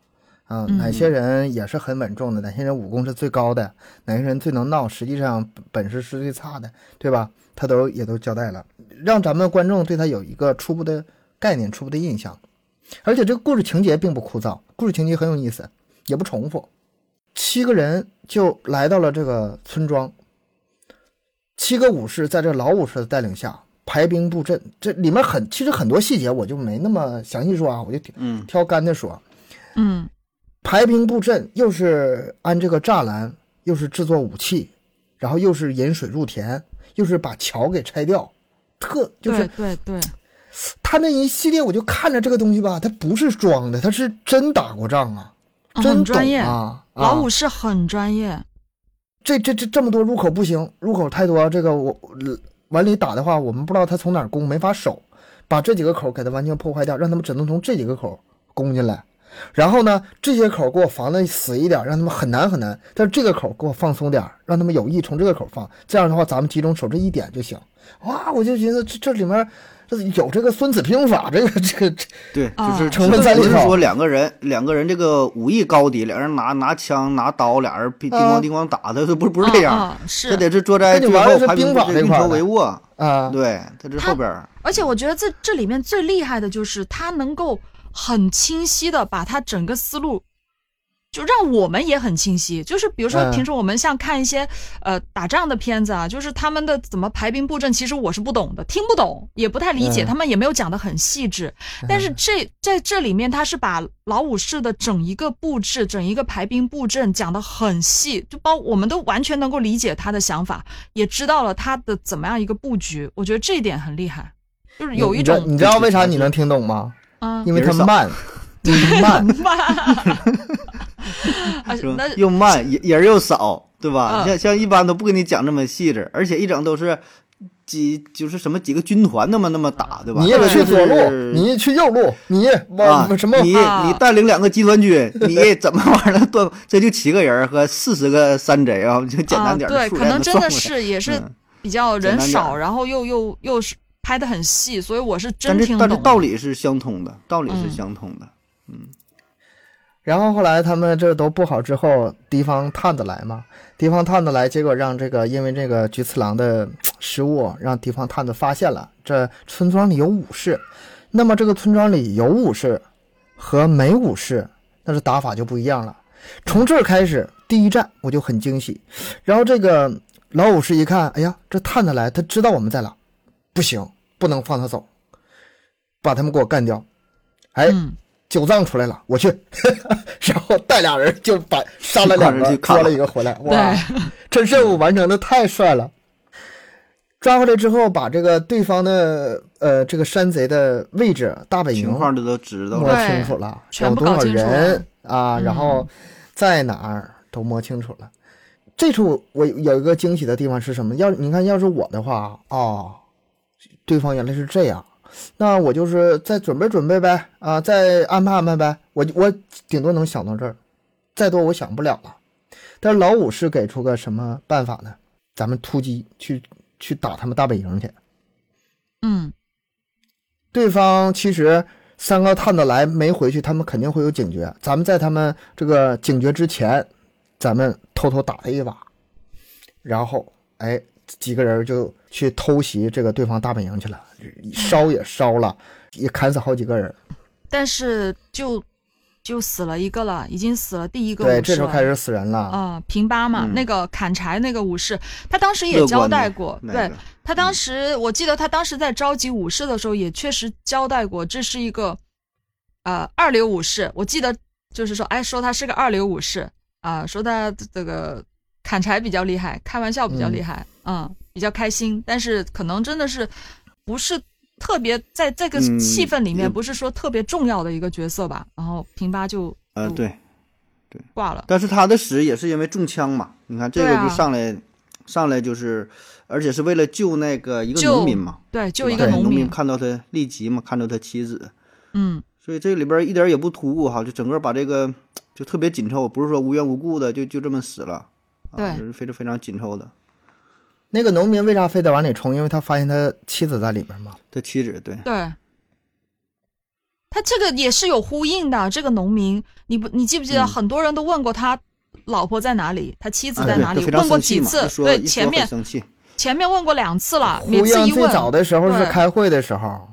啊，嗯哪些人也是很稳重的，哪些人武功是最高的，哪些人最能闹，实际上本事是最差的，对吧？他都也都交代了，让咱们观众对他有一个初步的概念、初步的印象。而且这个故事情节并不枯燥，故事情节很有意思，也不重复。七个人就来到了这个村庄，七个武士在这老武士的带领下排兵布阵，这里面很其实很多细节我就没那么详细说啊，我就挑干的说。嗯排兵布阵，又是安这个栅栏，又是制作武器，然后又是引水入田，又是把桥给拆掉，特就是对对对，他那一系列，我就看着这个东西吧，他不是装的，他是真打过仗啊，嗯真专业，啊！老武啊，士很专业，这这这这么多入口不行，入口太多，这个我往里打的话，我们不知道他从哪儿攻，没法守，把这几个口给它完全破坏掉，让他们只能从这几个口攻进来。然后呢，这些口给我防的死一点，让他们很难很难。但是这个口给我放松点，让他们有意从这个口放。这样的话，咱们集中守这一点就行。哇，我就寻思这这里面有这个《孙子兵法》，这个这个这对，啊就是成分在里头不是说两个人两个人这个武艺高低，俩人拿拿枪拿刀，俩人叮啊咣叮咣打的，这不不是这样，是这得是坐在最后排兵运筹帷幄，啊，对，他这后边儿而且我觉得这这里面最厉害的就是他能够很清晰的把他整个思路，就让我们也很清晰。就是比如说嗯平时我们像看一些、呃打仗的片子啊，就是他们的怎么排兵布阵，其实我是不懂的，听不懂，也不太理解，嗯他们也没有讲的很细致。但是这在这里面，他是把老武士的整一个布置、整一个排兵布阵讲的很细，就包我们都完全能够理解他的想法，也知道了他的怎么样一个布局。我觉得这一点很厉害，就是有一种你知道为啥你能听懂吗？嗯因为它别人少慢，慢。啊 (laughs) 是吧那又慢，人人又少，对吧？嗯像像一般都不跟你讲这么细致，而且一整都是几就是什么几个军团那么那么打，对吧？你这个就是去左路，你去右路，你啊往什么？你啊你带领两个集团军，你 (laughs) 怎么玩的断？这就七个人和四十个山贼啊，就简单点啊、对，可能真的是也是嗯比较人少，儿然后又又又是拍的很细，所以我是真但是但是。道理是相通的，道理是嗯相通的。然后后来他们这都布好之后，敌方探子来嘛，敌方探子来，结果让这个因为这个菊次郎的失误，让敌方探子发现了这村庄里有武士。那么这个村庄里有武士和没武士，那是打法就不一样了。从这儿开始，第一站我就很惊喜。然后这个老武士一看，哎呀，这探子来，他知道我们在哪，不行，不能放他走，把他们给我干掉。哎，九藏出来了，我去，(laughs) 然后带俩人就把杀了两个，让人去看了捉了一个回来，哇，(laughs) 这任务完成的太帅了。抓回来之后，把这个对方的呃这个山贼的位置、大本营情况这都知道摸清楚了，全有多少人啊，嗯然后在哪儿都摸清楚了。这处我有一个惊喜的地方是什么？要你看，要是我的话，哦，对方原来是这样，那我就是再准备准备呗，啊，再安排安排呗。我我顶多能想到这儿，再多我想不了了。但是老五是给出个什么办法呢？咱们突击去去打他们大本营去。嗯，对方其实三个探子来没回去，他们肯定会有警觉。咱们在他们这个警觉之前，咱们偷偷打他一把，然后哎，几个人就去偷袭这个对方大本营去了，烧也烧了，也砍死好几个人。但是就就死了一个了，已经死了第一个武士对，这时候开始死人了。啊、平八嘛，嗯那个砍柴那个武士，他当时也交代过，对那个他当时我记得他当时在召集武士的时候，也确实交代过，这是一个呃二流武士。我记得就是说，哎，说他是个二流武士啊、说他这个砍柴比较厉害，开玩笑比较厉害，嗯比较开心，但是可能真的是不是特别在这个嗯气氛里面，不是说特别重要的一个角色吧。然后平八就呃，对对，挂了，但是他的死也是因为中枪嘛。你看这个就上来，上来就是，而且是为了救那个一个农民嘛，对，救一个农民，看到他立即嘛，看到他妻子，嗯。所以这里边一点也不突兀哈，就整个把这个就特别紧凑，不是说无缘无故的就就这么死了，啊，对就是非常非常紧凑的。那个农民为啥非得往里冲？因为他发现他妻子在里面嘛。他妻子对，对，他这个也是有呼应的。这个农民，你不，你记不记得嗯很多人都问过他老婆在哪里，他妻子啊在哪里？问过几次对，前面生气，前面问过两次了，呼应最早，的时候是开会的时候，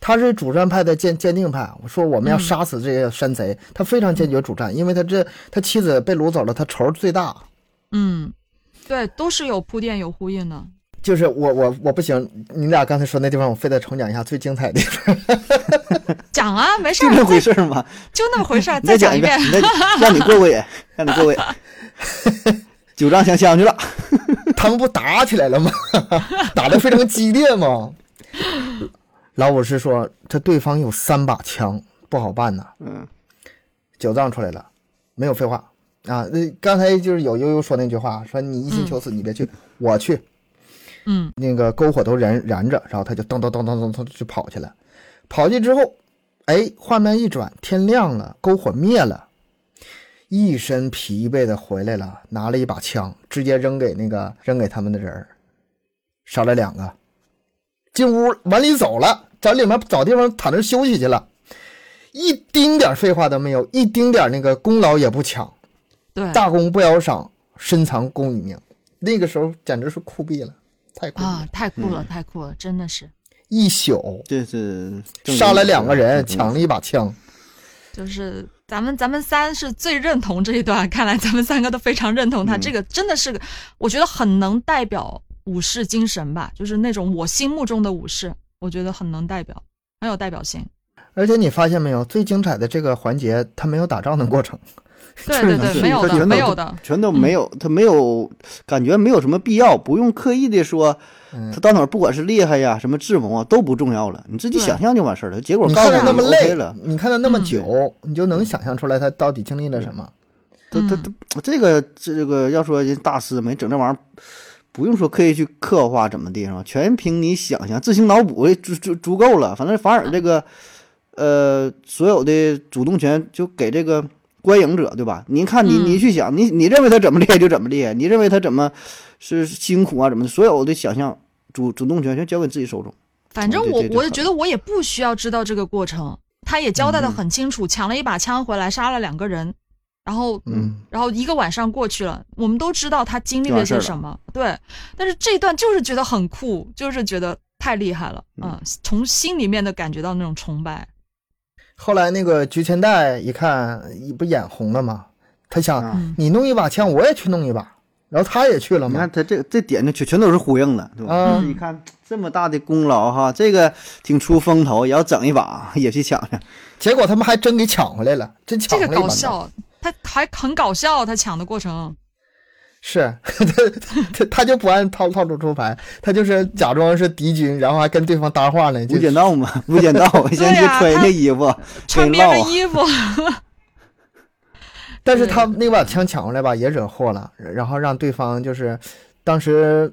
他是主战派的鉴鉴定派。我说我们要嗯杀死这些山贼，他非常坚决主战，因为他这他妻子被掳走了，他仇最大。嗯，对，都是有铺垫有呼应的。就是我我我不行，你俩刚才说那地方，我非得重讲一下最精彩的地方。讲啊，没事就儿，那回事儿嘛。(laughs) 就那么回事儿，再讲一遍，让你过过瘾，(laughs) 让你过过瘾。九丈相枪去了，(laughs) 他们不打起来了吗？打得非常激烈吗？老五是说，这对方有三把枪，不好办呐。嗯，九藏出来了，没有废话啊！那刚才就是有悠悠说那句话，说你一心求死，你别去，我去。嗯，那个篝火都燃燃着，然后他就噔噔噔噔噔噔就跑去了。跑去之后，哎，画面一转，天亮了，篝火灭了，一身疲惫的回来了，拿了一把枪，直接扔给那个扔给他们的人儿，杀了两个，进屋往里走了，找里面找地方躺那休息去了，一丁点废话都没有，一丁点那个功劳也不抢，对大功不要赏，深藏功与名。那个时候简直是酷毙了，太酷了！啊，太酷了，太酷了，真的是，一宿这是杀了两个人，嗯抢了一把枪。就是咱们咱们三是最认同这一段，看来咱们三个都非常认同他。嗯这个真的是个，我觉得很能代表武士精神吧，就是那种我心目中的武士，我觉得很能代表，很有代表性。而且你发现没有，最精彩的这个环节，他没有打仗的过程。对 (laughs) 对对，是没有的，他全都没有的，全都没有，他没有感觉没有什么必要，不用刻意的说，嗯他到哪儿不管是厉害呀，什么智谋啊都不重要了，你自己想象就完事儿了。结果你看告诉你他那么累了，，你看他那么嗯久，你就能想象出来他到底经历了什么。他他他这个这个要说人大师没整这玩意儿，不用说刻意去刻画怎么地是吧？全凭你想象，自行脑补足足足够了。反正反而这个呃所有的主动权就给这个观影者，对吧？你看你嗯你去想，你你认为他怎么厉害就怎么厉害，(laughs) 你认为他怎么是辛苦啊怎么的，所有的想象主主动权全交给自己手中。反正我我也觉得我也不需要知道这个过程，他也交代的嗯很清楚，抢了一把枪回来杀了两个人，然后嗯，然后一个晚上过去了，我们都知道他经历了些什么，对。但是这一段就是觉得很酷，就是觉得太厉害了，嗯嗯，从心里面的感觉到那种崇拜。后来那个菊千代一看，不眼红了吗？他想，你弄一把枪，我也去弄一把，然后他也去了嘛你看。他这这点呢，全全都是呼应的，对吧？啊你看这么大的功劳哈，这个挺出风头，也要整一把，(laughs) 也去抢去。结果他们还真给抢回来了，真抢这个回来了。这个。搞笑，他还很搞笑，他抢的过程。是他他他就不按套套路出牌，他就是假装是敌军，然后还跟对方搭话呢。就无间道嘛，无间道，(laughs) 先去呀穿人他家衣服，穿。别人衣服，(laughs) 但是他那把枪抢过来吧，也惹祸了，然后让对方就是当时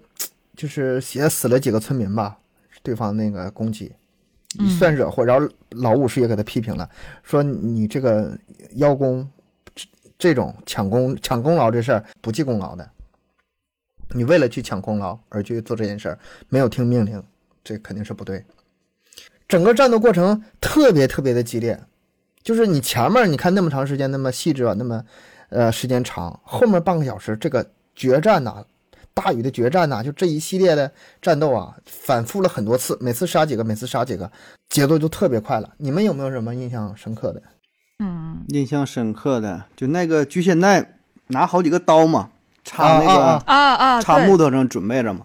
就是也死了几个村民吧，对方那个攻击嗯算惹祸。然后老武士也给他批评了，说你这个邀功这种抢功抢功劳这事儿不计功劳的，你为了去抢功劳而去做这件事儿，没有听命令，这肯定是不对。整个战斗过程特别特别的激烈，就是你前面你看那么长时间那么细致啊，那么呃时间长，后面半个小时这个决战呐、大禹的决战呐、就这一系列的战斗啊，反复了很多次，每次杀几个，每次杀几个，节奏就特别快了。你们有没有什么印象深刻的？嗯，印象深刻的就那个菊仙代拿好几个刀嘛，插那啊个啊啊，插木头上准备着嘛，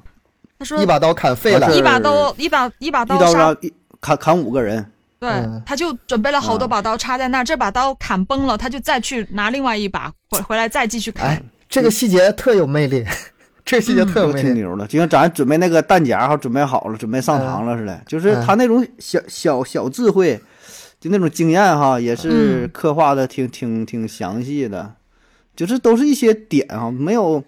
他说一把刀砍废了，一把刀，一把一把一刀刀杀一砍砍五个人，对嗯，他就准备了好多把刀插在那儿，这把刀砍崩了，他就再去拿另外一把回回来再继续砍。哎，这个细节特有魅力，这个细节特有魅力。挺牛的，就像咱准备那个弹夹哈，准备好了，准备上膛了似的。就是他那种小小小智慧，就那种经验哈，也是嗯刻画的挺挺挺详细的。就是都是一些点哈，没有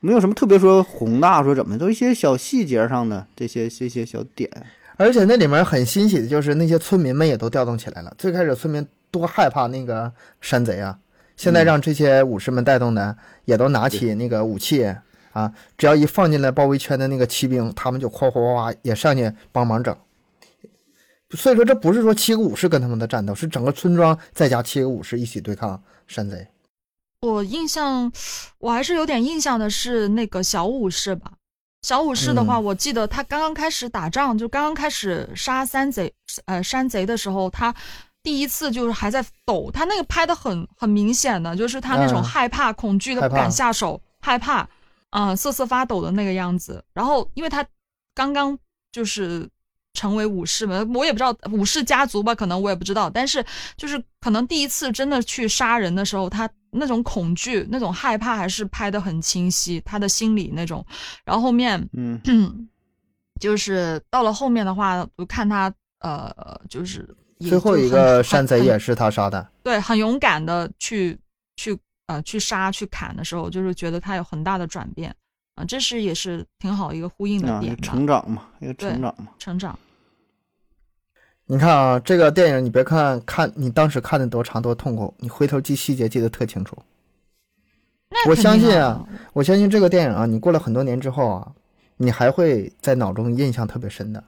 没有什么特别说宏大说怎么，都一些小细节上的这些这些小点。而且那里面很欣喜的就是那些村民们也都调动起来了。最开始村民多害怕那个山贼啊，现在让这些武士们带动的也都拿起那个武器啊，只要一放进来包围圈的那个骑兵，他们就哗哗哗也上去帮忙整。所以说，这不是说七个武士跟他们的战斗，是整个村庄再加七个武士一起对抗山贼。我印象，我还是有点印象的是那个小武士吧。小武士的话，嗯我记得他刚刚开始打仗，就刚刚开始杀山贼，呃，山贼的时候，他第一次就是还在抖，他那个拍的很很明显的，就是他那种嗯害怕、恐惧的不敢下手，害怕，啊、瑟瑟发抖的那个样子。然后，因为他刚刚就是成为武士嘛，我也不知道武士家族吧，可能我也不知道，但是就是可能第一次真的去杀人的时候，他那种恐惧、那种害怕还是拍的很清晰，他的心理那种。然后后面嗯，(clears throat) 就是到了后面的话，我看他呃，就是也最后一个山贼也是他杀的。对，很勇敢的去去呃去杀去砍的时候，就是觉得他有很大的转变啊、这是也是挺好一个呼应的啊，点吧，成长嘛，一个成长嘛。成长。你看啊，这个电影你别看看你当时看的多长多痛苦，你回头记细节记得特清楚。我相信啊，我相信这个电影啊，你过了很多年之后啊，你还会在脑中印象特别深的。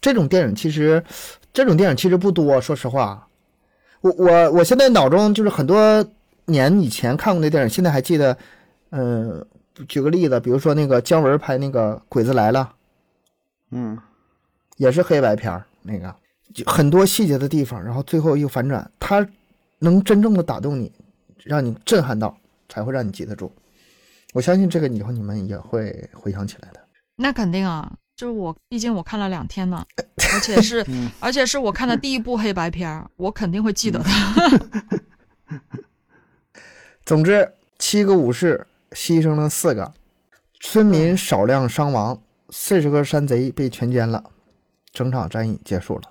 这种电影其实，这种电影其实不多，说实话。我我我现在脑中就是很多年以前看过的电影，现在还记得。嗯、举个例子，比如说那个姜文拍那个《鬼子来了》，嗯，也是黑白片儿，那个就很多细节的地方，然后最后一个反转，它能真正的打动你，让你震撼到，才会让你记得住。我相信这个以后你们也会回想起来的。那肯定啊，就是我，毕竟我看了两天呢，而且 (laughs) 是，嗯而且是我看的第一部黑白片儿，我肯定会记得的。(laughs) 总之，七个武士牺牲了四个，村民少量伤亡，四十个山贼被全歼了，整场战役结束了。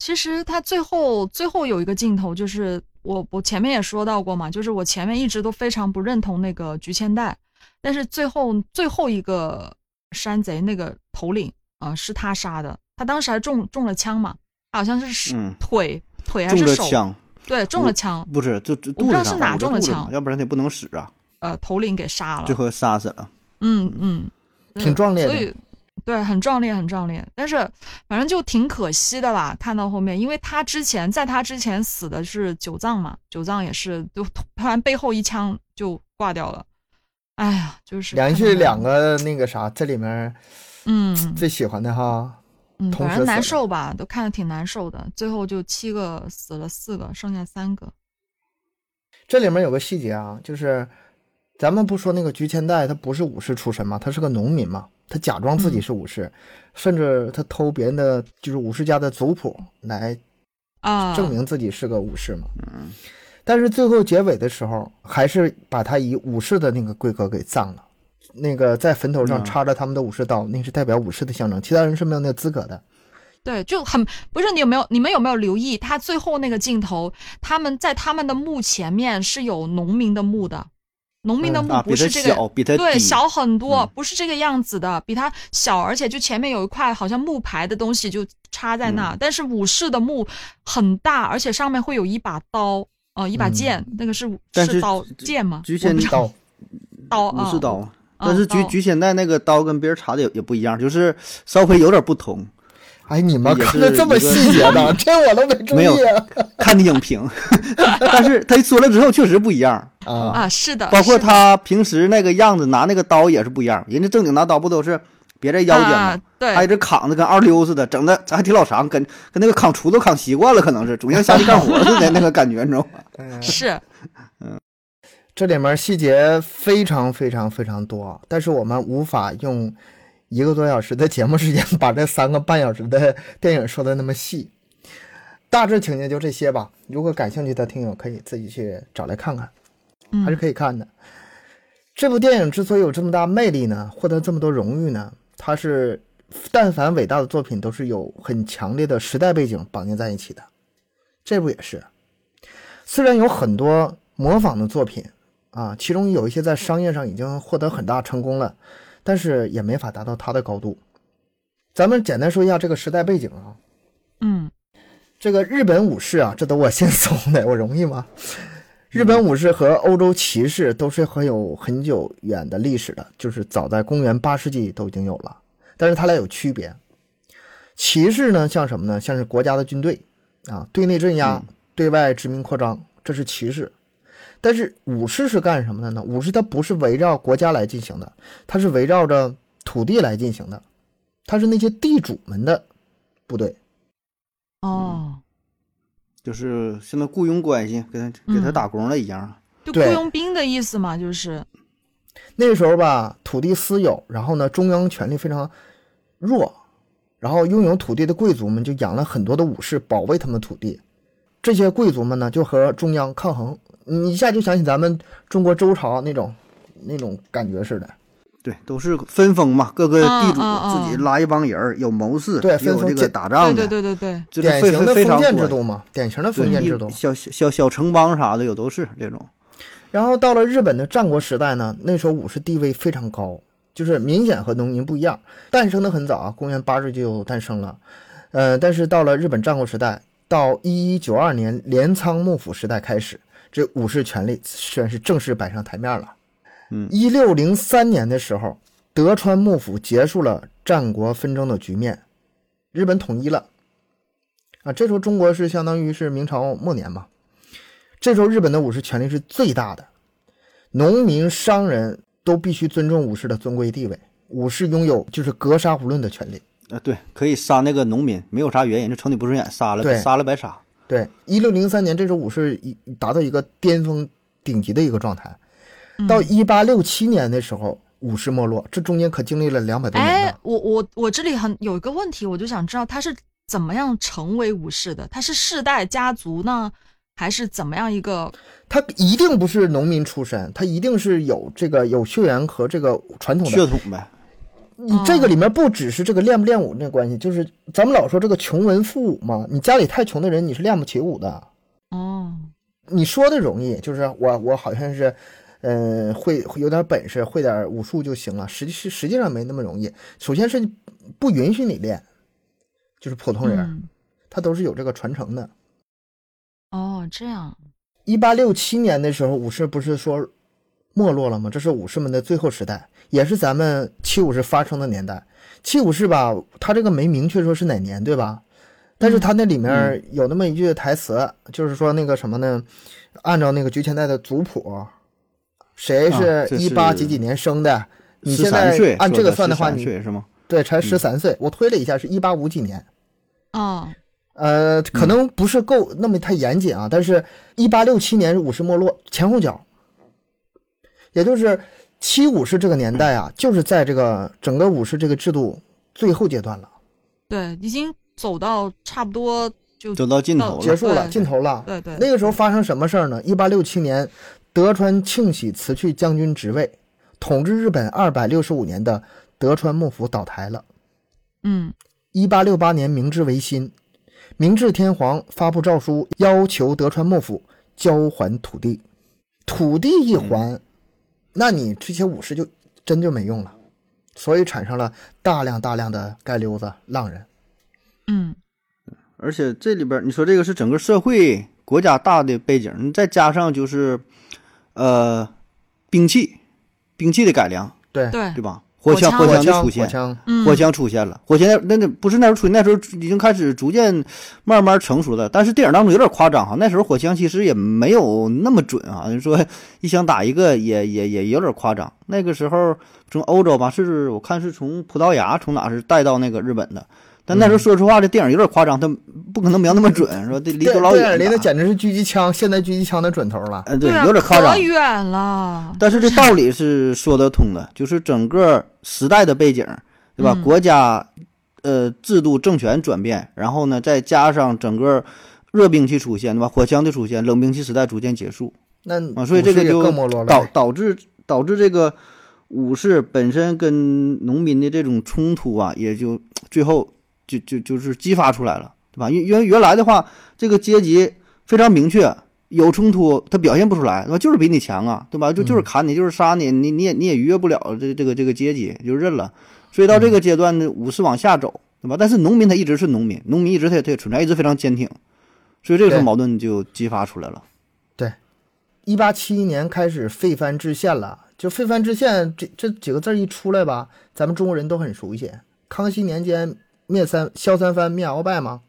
其实他最后最后有一个镜头，就是我我前面也说到过嘛，就是我前面一直都非常不认同那个菊千代，但是最后最后一个山贼那个头领啊、是他杀的，他当时还中中了枪嘛，好像是是嗯。腿、腿还是手，了枪，对，中了枪，不是就不知道是肚子上哪中了枪。要不然他也不能使啊，呃，头领给杀了最，后杀死了。嗯嗯，挺壮烈的所以对，很壮烈，很壮烈。但是反正就挺可惜的啦。看到后面，因为他之前在他之前死的是九藏嘛，九藏也是就突然背后一枪就挂掉了。哎呀，就是连续两个那个啥，这里面嗯最喜欢的哈，嗯，反正难受吧，都看着挺难受的。最后就七个死了四个，剩下三个。这里面有个细节啊，就是咱们不说那个菊千代，他不是武士出身嘛，他是个农民嘛，他假装自己是武士，甚至他偷别人的就是武士家的族谱来啊，证明自己是个武士嘛。但是最后结尾的时候，还是把他以武士的那个规格给葬了。那个在坟头上嗯插着他们的武士刀，那是代表武士的象征，其他人是没有那个资格的。对，就很不是你有没有你们有没有留意他最后那个镜头？他们在他们的墓前面是有农民的墓的，农民的嗯墓不是这个，对，小很多，嗯不是这个样子的，比它小，而且就前面有一块好像木牌的东西就插在嗯那，但是武士的墓很大，而且上面会有一把刀，呃，一把嗯剑，那个是但是刀剑吗？菊仙我不知道刀刀啊，武士刀，啊但是菊刀菊仙代那个刀跟别人插的也也不一样，就是稍微有点不同。哎，你们看的这么细节呢，(laughs) 这我都没注意没有。(laughs) 看的影评，(laughs) 但是他一说了之后确实不一样，啊，啊，是的，包括他平时那个样子拿那个刀也是不一样，人家正经拿刀不都是别在腰间吗啊？，对，他一直扛着跟二溜似的，整的还挺老长，跟跟那个扛锄头扛习惯了，可能是总像下地干活似的那个感觉，你知道吗？是嗯这里面细节非常非常非常多，但是我们无法用一个多小时的节目时间 (laughs) 把这三个半小时的电影说的那么细。大致情节就这些吧。如果感兴趣的听友可以自己去找来看看，嗯还是可以看的。这部电影之所以有这么大魅力呢，获得这么多荣誉呢，它是但凡伟大的作品都是有很强烈的时代背景绑定在一起的。这部也是，虽然有很多模仿的作品啊，其中有一些在商业上已经获得很大成功了，但是也没法达到他的高度。咱们简单说一下这个时代背景啊，嗯这个日本武士啊，这都我先搜的，我容易吗？日本武士和欧洲骑士都是很有很久远的历史的，就是早在公元八世纪都已经有了，但是它俩有区别。骑士呢，像什么呢？像是国家的军队啊，对内镇压，对外殖民扩张，这是骑士。但是武士是干什么的呢？武士它不是围绕国家来进行的，它是围绕着土地来进行的，它是那些地主们的部队。哦，就是现在雇佣关系，给他给他嗯打工了一样。对就雇佣兵的意思嘛，就是那个时候吧，土地私有，然后呢，中央权力非常弱，然后拥有土地的贵族们就养了很多的武士保卫他们土地。这些贵族们呢，就和中央抗衡。你一下就想起咱们中国周朝那种那种感觉似的。对，都是分封嘛，各个地主自己拉一帮人儿，有谋士，对也有这个打仗的，对对对对，就典型的封建制度嘛，典型的封建制度。小小小小城邦啥的有都是这种。然后到了日本的战国时代呢，那时候武士地位非常高，就是明显和农民不一样，诞生的很早啊，公元八世就诞生了。呃，但是到了日本战国时代，到一一九二年镰仓幕府时代开始，这武士权力算是正式摆上台面了。嗯一六零三年的时候，德川幕府结束了战国纷争的局面，日本统一了。啊，这时候中国是相当于是明朝末年嘛。这时候日本的武士权力是最大的，农民、商人都必须尊重武士的尊贵地位，武士拥有就是格杀勿论的权利。啊，对，可以杀那个农民，没有啥原因，就瞅你不顺眼，杀了，对杀了白杀。对，一六零三年，这时候武士已达到一个巅峰顶级的一个状态。嗯到一八六七年的时候，武士没落，这中间可经历了两百多年哎。，我我我这里很有一个问题，我就想知道他是怎么样成为武士的？他是世代家族呢，还是怎么样一个？他一定不是农民出身，他一定是有这个有血缘和这个传统的血统呗，你这个里面不只是这个练不练武那关系，就是咱们老说这个穷文富武嘛，你家里太穷的人你是练不起武的。哦，你说的容易，就是我我好像是，呃，会会有点本事，会点武术就行了。实际是实际上没那么容易。首先是不允许你练，就是普通人，嗯他都是有这个传承的。哦，这样，一八六七年的时候，武士不是说没落了吗？这是武士们的最后时代，也是咱们七武士发生的年代。七武士吧，他这个没明确说是哪年，对吧？但是他那里面有那么一句台词，就是说那个什么呢？按照那个菊前代的族谱，谁啊是一八几几年生的？你现在，按这个算的话，13你岁是吗？对才十三岁。我推了一下，是一八五几年。哦，呃，可能不是够那么太严谨啊，但是，一八六七年武士没落前后脚，也就是七武士这个年代啊，就是在这个整个武士这个制度最后阶段了，对，已经走到差不多就走到尽头了结束了，尽头了。对对，那个时候发生什么事儿呢？一八六七年，德川庆喜辞去将军职位，统治日本二百六十五年的德川幕府倒台了。嗯一八六八年，明治维新，明治天皇发布诏书，要求德川幕府交还土地。土地一还，那你这些武士就真就没用了，所以产生了大量大量的街溜子、浪人。嗯而且这里边你说这个是整个社会国家大的背景，你再加上就是，呃，兵器，兵器的改良，对，对对吧？火枪，火火枪的，出现，火枪，嗯火枪出现了，火枪那那不是那时候出现，那时候已经开始逐渐慢慢成熟了。但是电影当中有点夸张哈，那时候火枪其实也没有那么准啊，就说一枪打一个也也也有点夸张。那个时候从欧洲吧，是我看是从葡萄牙从哪是带到那个日本的。但那时候说实话，这电影有点夸张，他不可能瞄那么准，说这离对多老电影里那。简直是狙击枪，现在狙击枪的准头了。嗯，对，啊，有点夸张可。远了，但是这道理是说得通的，就是整个时代的背景，对吧？嗯国家呃制度政权转变，然后呢再加上整个热兵器出现，对吧？火枪的出现，冷兵器时代逐渐结束那啊，所以这个就导。导致导致这个武士本身跟农民的这种冲突啊，也就最后就就就是激发出来了，对吧？因原原来的话，这个阶级非常明确，有冲突他表现不出来，对吧？就是比你强啊，对吧？就就是砍你，就是杀你，你你也你也逾越不了这这个这个阶级，就认了。所以到这个阶段呢，武士往下走，对吧？但是农民他一直是农民，农民一直他也他也存在，一直非常坚挺，所以这个时候矛盾就激发出来了。对一八七一年开始废藩置县了，就废藩置县这这几个字儿一出来吧，咱们中国人都很熟悉。康熙年间灭三萧三藩灭鳌拜吗，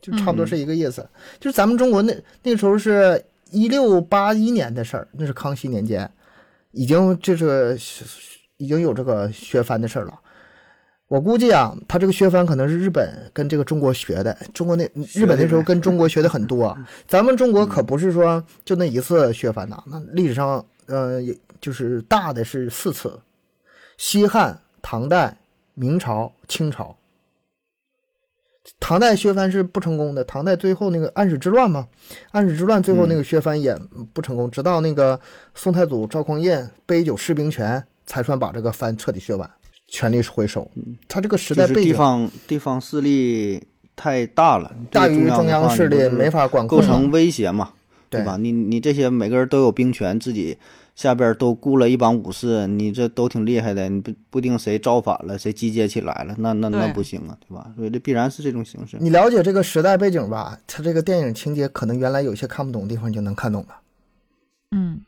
就差不多是一个意思。就是咱们中国那那时候是一六八一年的事儿，那是康熙年间，已经这是已经有这个削藩的事儿了。我估计啊，他这个削藩可能是日本跟这个中国学的。中国那日本那时候跟中国学的很多，(laughs) 咱们中国可不是说就那一次削藩呐，那历史上呃就是大的是四次，西汉、唐代、明朝、清朝。唐代削藩是不成功的，唐代最后那个安史之乱嘛，安史之乱最后那个削藩也不成功，直到那个宋太祖赵匡胤杯酒释兵权，才算把这个藩彻底削完，权力回收。他这个时就是代背景地方地方势力太大了，大于中中央势力，没法法管控。构成威胁嘛，对吧？你你这些每个人都有兵权，自己下边都雇了一帮武士，你这都挺厉害的，你不不定谁造反了，谁集结起来了，那那那不行啊，对吧？所以这必然是这种形式。你了解这个时代背景吧，他这个电影情节可能原来有些看不懂的地方，你就能看懂了。嗯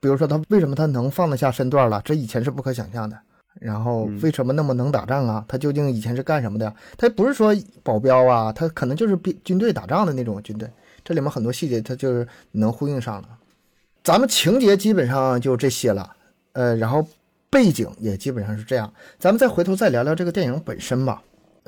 比如说他为什么他能放得下身段了，这以前是不可想象的。然后为什么那么能打仗啊？他究竟以前是干什么的？他不是说保镖啊，他可能就是兵军队打仗的那种军队。这里面很多细节，他就是能呼应上了。咱们情节基本上就这些了，呃，然后背景也基本上是这样。咱们再回头再聊聊这个电影本身吧。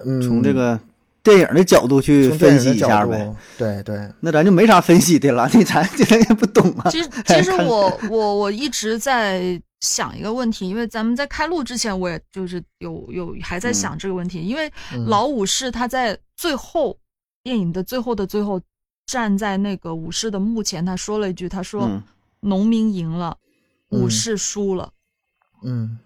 嗯，从这个电影的角度去分析一下呗，，对对，那咱就没啥分析的了，(laughs) 你咱这咱也不懂啊。其实 (laughs) 其实我我我一直在想一个问题，因为咱们在开录之前，我也就是有有还在想这个问题，因为嗯老武士他在最后电影的最后的最后站在那个武士的墓前，他说了一句，他说嗯，农民赢了，嗯武士输了，嗯，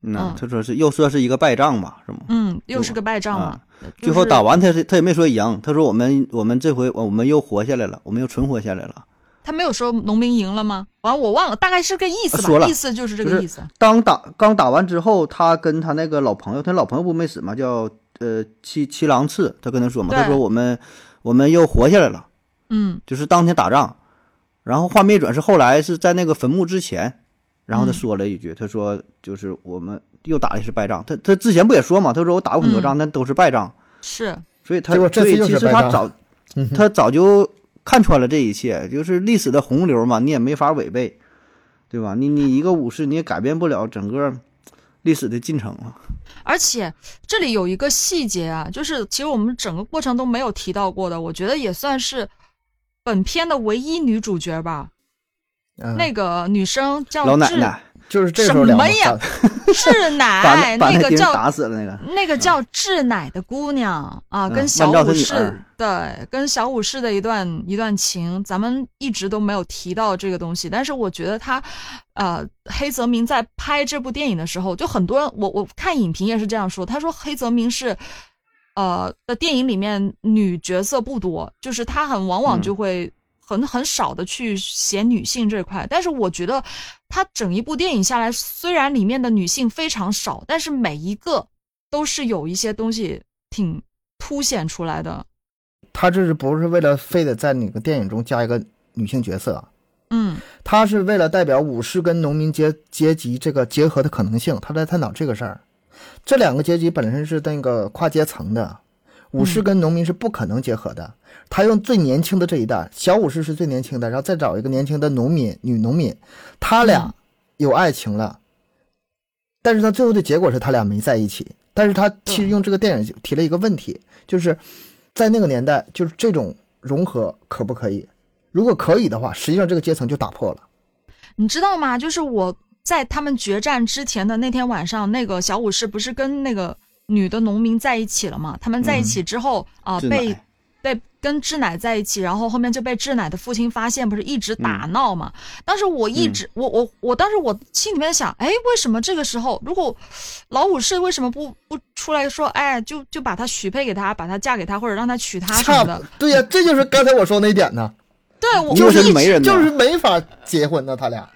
那嗯他说是又算是一个败仗吧，是吗？嗯，又是个败仗嘛啊。最后打完他是他也没说赢，他说我们我们这回我们又活下来了，我们又存活下来了，他没有说农民赢了吗？完我忘了，大概是个意思吧，说了意思就是这个意思。当打刚打完之后，他跟他那个老朋友，他老朋友不没死吗？叫呃七七郎次，他跟他说嘛，他说我们我们又活下来了，嗯就是当天打仗，然后画面一转是后来是在那个坟墓之前，然后他嗯。说了一句，他说就是我们又打的是败仗，他他之前不也说嘛，他说我打过很多仗，但都是败仗，是，所以他这次所以其实他早他早就看穿了这一切，就是历史的洪流嘛，你也没法违背，对吧？你你一个武士你也改变不了整个历史的进程啊。而且这里有一个细节啊，就是其实我们整个过程都没有提到过的，我觉得也算是本片的唯一女主角吧。嗯，那个女生叫智老奶奶就是这时候两个什么呀志乃 (laughs) 那，个叫打死了那个，那个叫志乃的姑娘啊，嗯跟小武士对，跟小武士的一段一段情，咱们一直都没有提到这个东西。但是我觉得他，呃，黑泽明在拍这部电影的时候，就很多人，我我看影评也是这样说，他说黑泽明是，呃，的电影里面女角色不多，就是他很往往嗯就会很很少的去写女性这块。但是我觉得他整一部电影下来，虽然里面的女性非常少，但是每一个都是有一些东西挺凸显出来的。他这是不是为了非得在哪个电影中加一个女性角色？嗯他是为了代表武士跟农民阶阶级这个结合的可能性，他在探讨这个事儿。这两个阶级本身是那个跨阶层的，武士跟农民是不可能结合的。他用最年轻的这一代，小武士是最年轻的，然后再找一个年轻的农民女农民，他俩嗯有爱情了，但是他最后的结果是他俩没在一起。但是他其实用这个电影提了一个问题，就是在那个年代，就是这种融合可不可以？如果可以的话，实际上这个阶层就打破了。你知道吗？就是我在他们决战之前的那天晚上，那个小武士不是跟那个女的农民在一起了吗？他们在一起之后啊、智被被跟志乃在一起，然后后面就被志乃的父亲发现，不是一直打嗯闹嘛？当时我一直，我我我当时我心里面想，哎，为什么这个时候，如果老武士为什么不不出来说，哎，就就把他许配给他，把他嫁给他，或者让他娶她什么的？对呀、这就是刚才我说那一点呢，对我你有我一直什么媒人？就是没法结婚呢，他俩。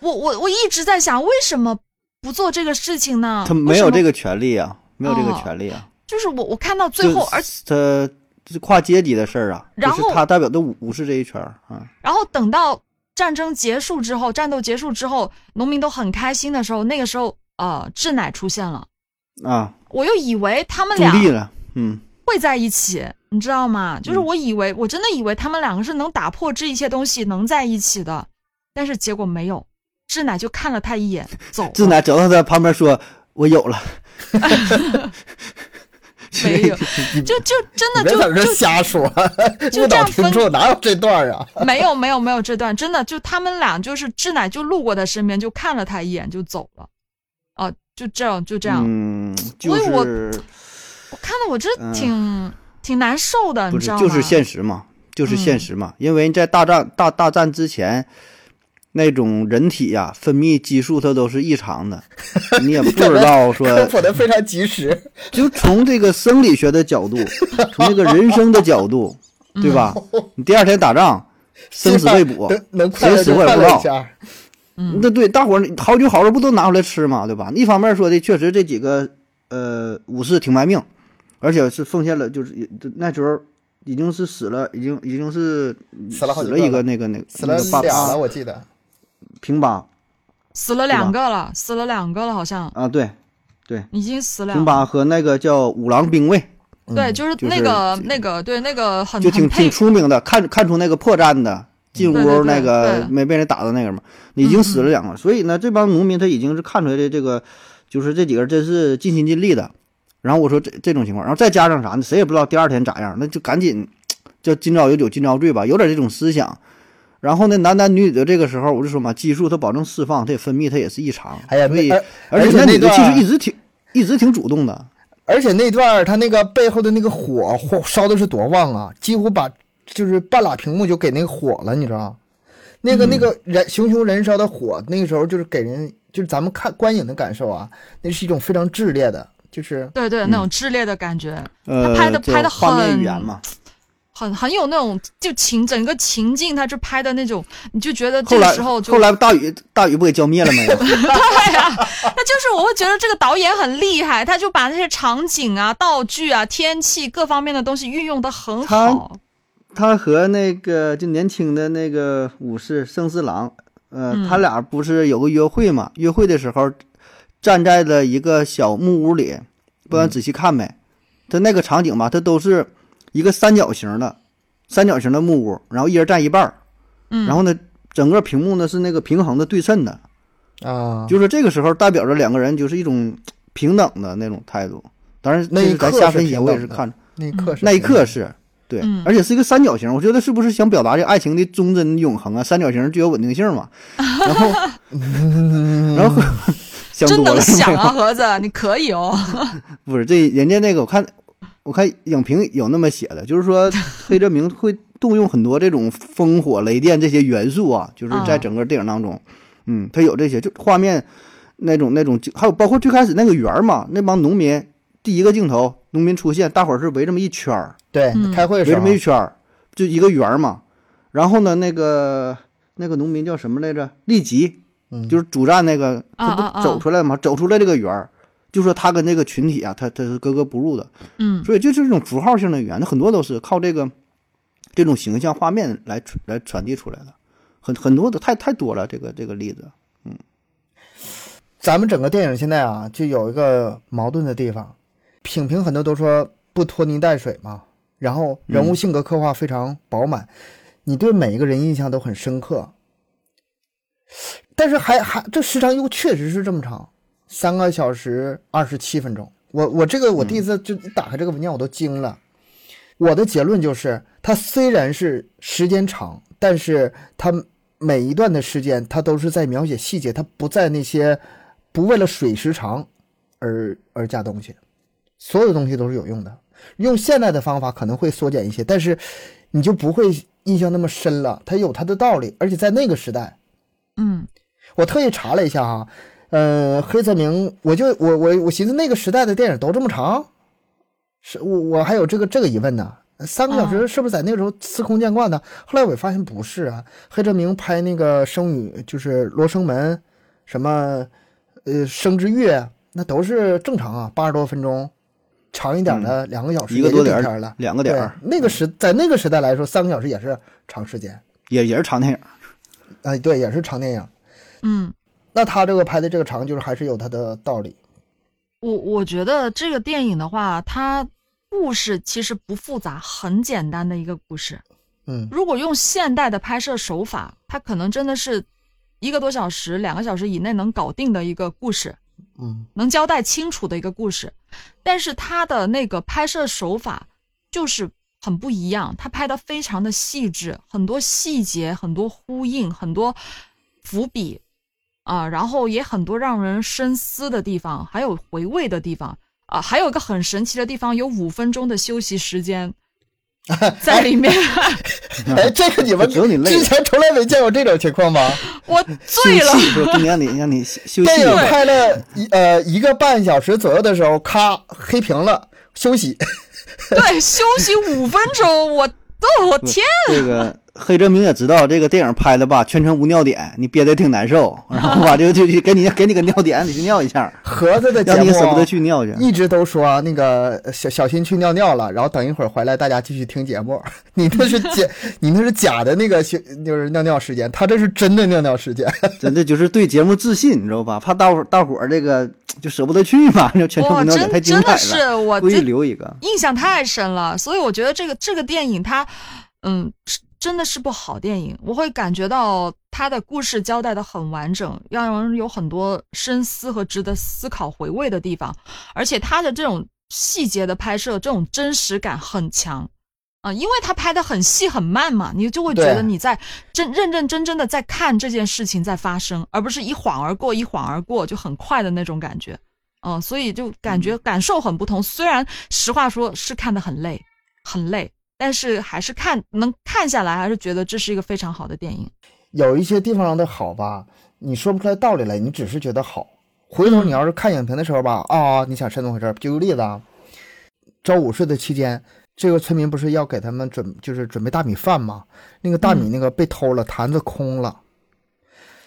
我我我一直在想，为什么不做这个事情呢？他没有这个权利啊，没有这个哦权利啊。就是我我看到最后，而且他是跨阶级的事儿啊，然后他代表的武武士这一圈儿啊。然后等到战争结束之后，战斗结束之后，农民都很开心的时候，那个时候呃，志乃出现了，啊，我又以为他们助俩力了，嗯，会在一起，你知道吗？就是嗯我以为，我真的以为他们两个是能打破这一切东西，能在一起的，但是结果没有。智乃就看了他一眼，走志。乃走到他旁边说：“我有了。(laughs) (laughs) 没有，就就真的就在这就瞎说，就误导这样分听众，哪有这段啊？没有没有没有这段，真的就他们俩就是志乃就路过他身边，就看了他一眼就走了，啊，就这样就这样，嗯，就所以我是我看的我这嗯挺、挺难受的，你知道吗？就是现实嘛，就是现嗯实嘛。因为在大战大大战之前，那种人体呀、分泌激素它都是异常的，(laughs) 你也不知道说 (laughs) 科普的非常及时。就从这个生理学的角度，(laughs) 从这个人生的角度，对吧？你第二天打仗，生死未卜，能死我也不知道。那对大伙儿好酒好肉不都拿出来吃嘛，对吧？一方面说的确实这几个呃武士挺卖命，而且是奉献了，就是也那时候已经是死了，已经已经是死了了一个那个那个死了俩了，我记得。平八死了两个了，死了两个了，好像啊，对，对已经死了平。八和那个叫五郎兵卫，对，嗯就是就是那个、那个，对，那个很就挺很挺出名的，看看出那个破绽的。进屋那个没被人打的那个嘛，已经死了两个，所以呢，这帮农民他已经是看出来的这个，就是这几个人真是尽心尽力的。然后我说这这种情况，然后再加上啥呢？谁也不知道第二天咋样，那就赶紧 (tsk) 叫今朝有酒今朝醉吧，有点这种思想。然后呢，男男女女的这个时候，我就说嘛，激素它保证释放，它也分泌，它也是异常。哎呀，所以那而而且且那那女的其实一直挺一直挺主动的。而且那段儿他那个背后的那个火火烧的是多旺啊，几乎把就是半拉屏幕就给那个火了，你知道？那个那个燃熊熊燃烧的火，那个时候就是给人就是咱们看观影的感受啊，那是一种非常炽烈的，就是对对那种炽烈的感觉，呃，拍得叫拍得画面很语言嘛，很很有那种就情整个情境，他就拍的那种，你就觉得这个时候就后来大雨大雨不给浇灭了没有？(laughs) 对呀、那就是我会觉得这个导演很厉害，他就把那些场景啊、道具啊、天气各方面的东西运用的很好。他和那个就年轻的那个武士圣四郎，呃，嗯他俩不是有个约会嘛？约会的时候站在了一个小木屋里，不然仔细看没？他那个场景吧，他都是一个三角形的三角形的木屋，然后一人占一半儿，嗯，然后呢，整个屏幕呢是那个平衡的对称的，啊，就是这个时候代表着两个人就是一种平等的那种态度。当然，那一咱刻是瞎分析，我也是看那一刻是那一刻是对，嗯而且是一个三角形，我觉得是不是想表达这爱情的忠贞永恒啊？三角形具有稳定性嘛。(laughs) 然后，(laughs) 然后 (laughs) 想真能多了想啊，没有盒子，你可以哦。不是这人家那个，我看我看影评有那么写的，就是说黑泽明会动用很多这种烽火雷电这些元素啊，(laughs) 就是在啊整个电影当中，嗯，他有这些，就画面那种那种，还有包括最开始那个圆儿嘛，那帮农民第一个镜头，农民出现，大伙儿是围这么一圈儿，对嗯开会时围这么一圈儿，就一个圆儿嘛。然后呢，那个那个农民叫什么来着？立吉，嗯就是主战那个，他不走出来嘛？走出来这个圆儿，就说他跟这个群体啊，他他是格格不入的。嗯所以就是这种符号性的语言，它很多都是靠这个这种形象画面来传来传递出来的，很很多的太太多了。这个这个例子，嗯咱们整个电影现在啊，就有一个矛盾的地方，品评很多都说不拖泥带水嘛，然后人物性格刻画非常饱满，你对每一个人印象都很深刻，但是还还这时长又确实是这么长，三个小时二十七分钟。我我这个我第一次就一打开这个文件我都惊了。我的结论就是，它虽然是时间长，但是它每一段的时间，它都是在描写细节，它不在那些不为了水时长而而加东西，所有东西都是有用的。用现代的方法可能会缩减一些，但是你就不会印象那么深了。它有它的道理，而且在那个时代，嗯我特意查了一下哈，呃，黑泽明，我就我我我寻思那个时代的电影都这么长，是我我还有这个这个疑问呢。三个小时是不是在那个时候司空见惯的？后来我发现不是啊，黑泽明拍那个生女就是罗生门，什么呃生之月，那都是正常啊，八十多分钟，长一点的两个小时一个多点儿也就顶天了。两个点儿，那个时在那个时代来说，三个小时也是长时间。也也是长电影。哎，对，也是长电影。嗯，那他这个拍的这个长，就是还是有他的道理。我我觉得这个电影的话，它故事其实不复杂，很简单的一个故事。嗯如果用现代的拍摄手法，它可能真的是一个多小时、两个小时以内能搞定的一个故事，嗯能交代清楚的一个故事。但是他的那个拍摄手法就是很不一样，他拍的非常的细致，很多细节、很多呼应、很多伏笔啊，然后也很多让人深思的地方，还有回味的地方啊，还有一个很神奇的地方，有五分钟的休息时间 (laughs) 在里面，(laughs) 哎，这个你们只有你累之前从来没见过这种情况吗？(laughs) 我醉了休。息说中间得让你休息电影。拍了一呃一个半小时左右的时候，咔黑屏了，休息。对，休息五分钟，我的我天，这个黑泽明也知道这个电影拍的吧，全程无尿点，你憋得挺难受，(laughs) 然后吧就就就给你给你个尿点，你去尿一下，盒子的节目让你舍不得去尿去。一直都说那个小小心去尿尿了，然后等一会儿回来大家继续听节目。(laughs) 你那是假，(laughs) 你那是假的那个就是尿尿时间，他这是真的尿尿时间。真的就是对节目自信，你知道吧？怕大伙儿大伙儿这个就舍不得去嘛，就全程，无尿点真太精彩真的是了，故意留一个。印象太深了，所以我觉得这个这个电影它，嗯，是真的是部好电影。我会感觉到它的故事交代的很完整，让人有很多深思和值得思考回味的地方，而且它的这种细节的拍摄，这种真实感很强。啊、因为他拍的很细很慢嘛，你就会觉得你在真认认真真的在看这件事情在发生，而不是一晃而过一晃而过就很快的那种感觉。嗯，所以就感觉感受很不同。虽然实话说是看的很累，很累，但是还是看能看下来，还是觉得这是一个非常好的电影。有一些地方的好吧，你说不出来道理来，你只是觉得好。回头你要是看影评的时候吧，啊、你想是那么回事儿。举个例子啊，周五睡的期间，这个村民不是要给他们准就是准备大米饭吗？那个大米那个被偷了，坛子空了。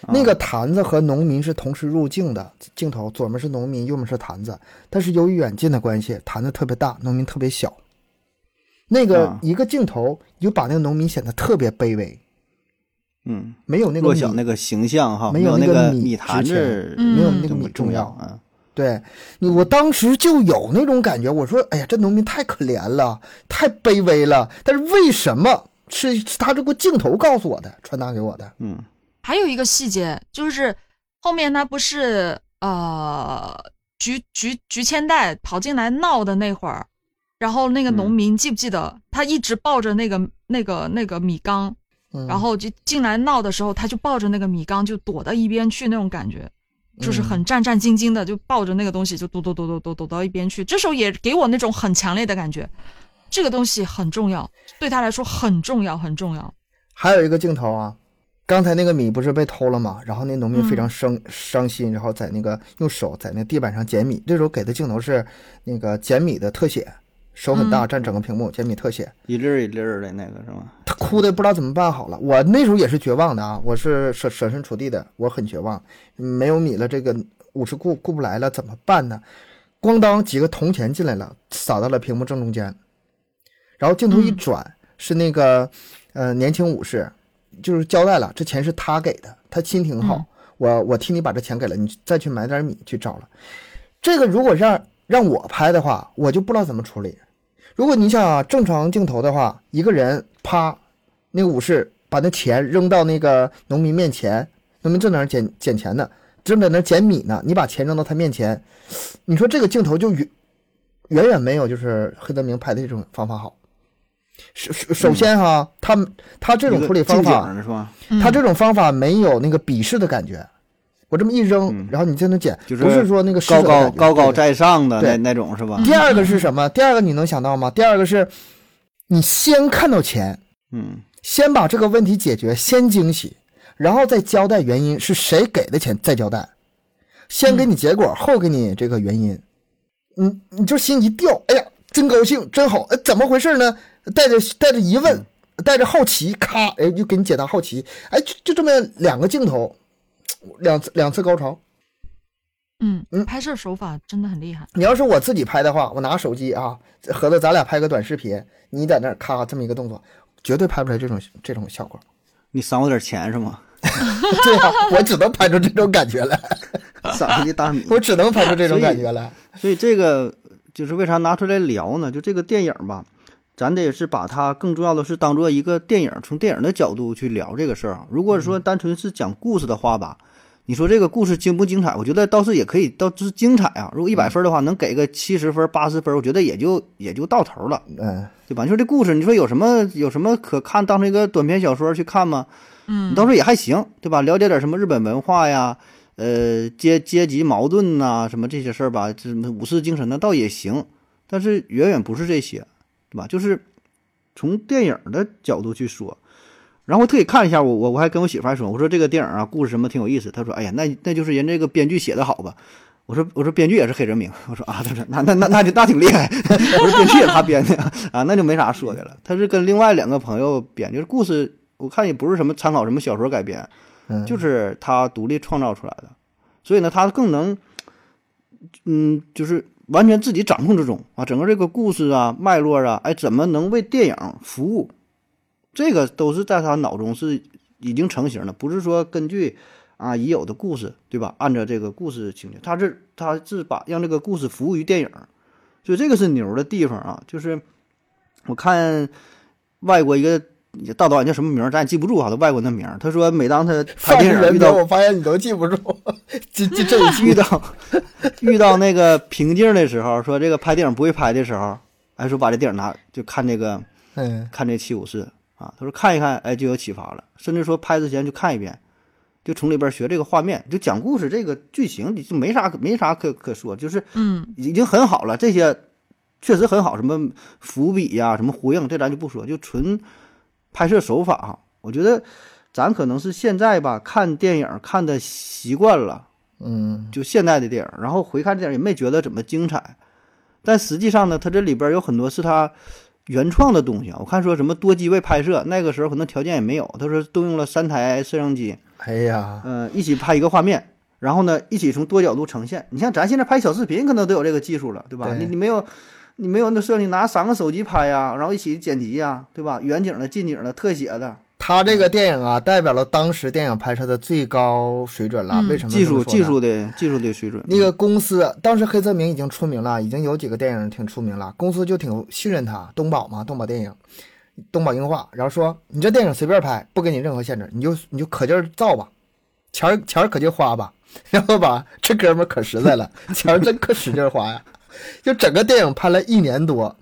那个坛子和农民是同时入镜的，镜头左面是农民，右面是坛子。但是由于远近的关系，坛子特别大，农民特别小。那个啊一个镜头就把那个农民显得特别卑微，嗯，没有那个米弱小那个形象哈，没有那个米米坛值子嗯没有那个米重要。啊。对你，我当时就有那种感觉，我说，哎呀，这农民太可怜了，太卑微了。但是为什么是是他这个镜头告诉我的，传达给我的？嗯还有一个细节就是后面他不是呃菊菊菊千代跑进来闹的那会儿，然后那个农嗯民记不记得他一直抱着那个那个那个米缸，嗯，然后就进来闹的时候，他就抱着那个米缸就躲到一边去那种感觉。就是很战战兢兢的，就抱着那个东西就躲躲躲躲躲躲到一边去。这时候也给我那种很强烈的感觉，这个东西很重要，对他来说很重要，很重要。还有一个镜头啊，刚才那个米不是被偷了吗？然后那农民非嗯常伤、伤心，然后在那个用手在那地板上捡米。这时候给的镜头是那个捡米的特写，手很大，嗯占整个屏幕，捡米特写。一粒儿一粒儿的那个是吗？他哭的不知道怎么办好了。我那时候也是绝望的啊，我是设设身处地的，我很绝望，没有米了，这个五十顾顾不来了，怎么办呢？咣当几个铜钱进来了，撒到了屏幕正中间，然后镜头一嗯转，是那个呃年轻武士，就是交代了，这钱是他给的，他心挺好，嗯我我替你把这钱给了，你再去买点米去找了。这个如果让让我拍的话，我就不知道怎么处理。如果你想啊，正常镜头的话，一个人啪，那个武士把那钱扔到那个农民面前，农民正在那儿捡捡钱呢，正在那儿捡米呢，你把钱扔到他面前，你说这个镜头就远远远没有就是黑泽明拍的这种方法好。首首首先哈，他他这种处理方法他这种方法没有那个鄙视的感觉。我这么一扔嗯，然后你在那捡，就是不是说那个高高高高在上的那对那种是吧？第二个是什么？第二个你能想到吗？第二个是，你先看到钱，嗯先把这个问题解决，先惊喜，然后再交代原因是谁给的钱，再交代。先给你结果，后给你这个原因。你你就心一吊，哎呀，真高兴，真好，哎，怎么回事呢？带着带着疑问，带着好奇，咔，哎，就给你解答好奇，哎，就就这么两个镜头，两次两次高潮。嗯嗯拍摄手法真的很厉害。你要是我自己拍的话，我拿手机啊，合着咱俩拍个短视频，你在那儿咔这么一个动作，绝对拍不出来这种这种效果。你赏我点钱是吗？(laughs) 对呀、我只能拍出这种感觉来，赏你的大米。(laughs) 我只能拍出这种感觉来。所以这个就是为啥拿出来聊呢？就这个电影吧，咱得是把它更重要的是当做一个电影，从电影的角度去聊这个事儿啊。如果说单纯是讲故事的话吧，你说这个故事精不精彩？我觉得倒是也可以，倒是精彩啊。如果一百分的话，能给个七十分、八十分，我觉得也就也就到头了，嗯，对吧？你说这故事，你说有什么有什么可看？当成一个短篇小说去看吗？嗯你倒是也还行，对吧？了解点什么日本文化呀，呃，阶阶级矛盾呐、什么这些事儿吧，这什么武士精神呢，倒也行。但是远远不是这些，对吧？就是从电影的角度去说。然后我特意看一下，我我我还跟我媳妇还说，我说这个电影啊，故事什么挺有意思。她说，哎呀，那那就是人这个编剧写的好吧。我说我说编剧也是黑人名，我说啊，他说那那那那就那挺厉害，我说编剧也他编的啊，那就没啥说的了。他是跟另外两个朋友编，就是故事我看也不是什么参考什么小说改编，嗯就是他独立创造出来的，所以呢，他更能，嗯，就是完全自己掌控之中啊，整个这个故事啊、脉络啊，哎，怎么能为电影服务，这个都是在他脑中是已经成型的，不是说根据啊已有的故事，对吧？按照这个故事情节，他是他是把让这个故事服务于电影，所以这个是牛的地方啊，就是我看外国一个大导演叫什么名儿，咱也记不住哈，他外国那名儿。他说，每当他拍电影遇到我发现你都记不住。(laughs) 这这这一遇到遇到那个瓶颈的时候，说这个拍电影不会拍的时候，还，说把这电影拿就看这个嗯看这七武士啊，他说看一看，哎，就有启发了。甚至说拍之前就看一遍，就从里边学这个画面，就讲故事这个剧情，就没啥没啥可可说，就是嗯已经很好了。这些确实很好，什么伏笔呀、什么呼应，这咱就不说，就纯拍摄手法哈。我觉得咱可能是现在吧看电影看的习惯了。嗯就现代的电影，然后回看这电影也没觉得怎么精彩，但实际上呢，它这里边有很多是他原创的东西啊。我看说什么多机位拍摄，那个时候可能条件也没有，他说动用了三台摄像机，哎呀，嗯、一起拍一个画面，然后呢一起从多角度呈现。你像咱现在拍小视频，可能都有这个技术了，对吧？对你你没有。你没有那摄像机，拿三个手机拍呀，然后一起剪辑呀，对吧？远景的、近景的、特写的，他这个电影啊，代表了当时电影拍摄的最高水准了。嗯为什么技术技术的技术的水准。那个公司当时黑泽明已经出名了，已经有几个电影挺出名了，公司就挺信任他，东宝嘛，东宝电影，东宝映画，然后说你这电影随便拍，不给你任何限制，你就你就可劲儿造吧，钱儿钱儿可劲花吧，(laughs) 然后吧，这哥们儿可实在了，(laughs) 钱儿真可使劲花呀，就整个电影拍了一年多，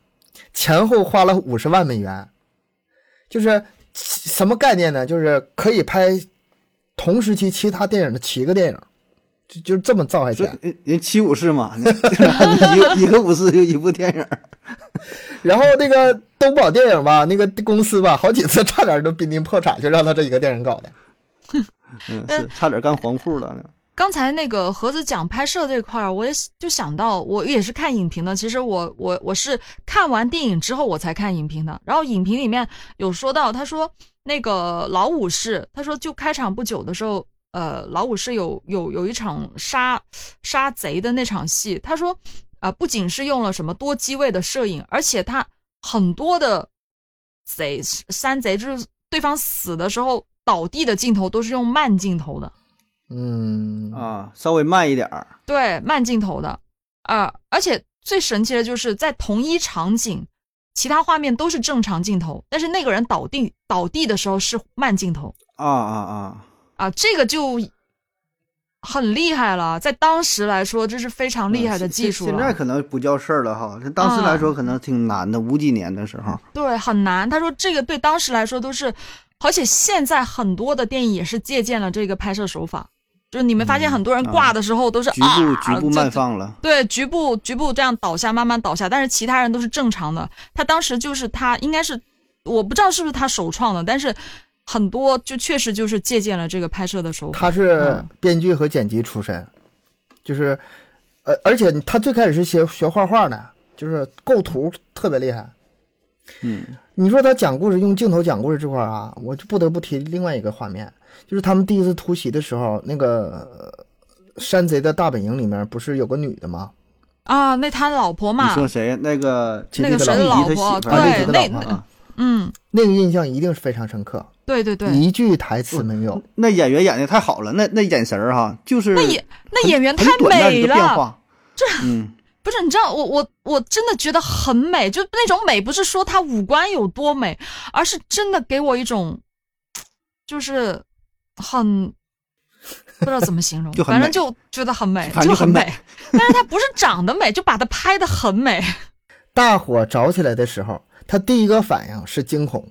前后花了五十万美元，就是什么概念呢？就是可以拍同时期其他电影的七个电影，就就这么造下钱。所以人人七武士嘛，(laughs) 一个一个武士就一部电影。(laughs) 然后那个东宝电影吧，那个公司吧，好几次差点都濒临破产，就让他这一个电影搞的。嗯，是差点干黄铺了。刚才那个盒子讲拍摄这块儿，我也就想到，我也是看影评的。其实我我我是看完电影之后我才看影评的。然后影评里面有说到，他说那个老武士，他说就开场不久的时候，呃，老武士有有有一场杀杀贼的那场戏，他说啊、不仅是用了什么多机位的摄影，而且他很多的贼山贼就是对方死的时候倒地的镜头都是用慢镜头的。嗯，啊，稍微慢一点儿。对，慢镜头的，啊，而且最神奇的就是在同一场景，其他画面都是正常镜头，但是那个人倒地倒地的时候是慢镜头啊啊啊！啊，这个就很厉害了，在当时来说这是非常厉害的技术现在可能不叫事儿了哈，那当时来说可能挺难的，五几年的时候。对，很难。他说这个对当时来说都是，而且现在很多的电影也是借鉴了这个拍摄手法，就是你们发现很多人挂的时候都是、局部啊，局部就慢放了。对，局部局部这样倒下，慢慢倒下，但是其他人都是正常的。他当时就是他应该是，我不知道是不是他首创的，但是很多就确实就是借鉴了这个拍摄的手法。他是嗯编剧和剪辑出身，就是，呃，而且他最开始是学学画画的，就是构图特别厉害。嗯，你说他讲故事用镜头讲故事这块啊，我就不得不提另外一个画面，就是他们第一次突袭的时候，那个呃山贼的大本营里面不是有个女的吗？啊，那他老婆你嘛，说谁？那个那个谁的老弟的老婆，对，那个啊，嗯，那个印象一定是非常深刻，对对对，一句台词没有。那演员演的太好了，那那眼神儿哈，就是那演那演员太美了，化。这嗯，不是，你知道，我我我真的觉得很美，就那种美，不是说她五官有多美，而是真的给我一种，就是很不知道怎么形容，(laughs) 反正就觉得很美，反正很美。但是它不是长得美，就把它拍的很美。(laughs) 大火着起来的时候，他第一个反应是惊恐，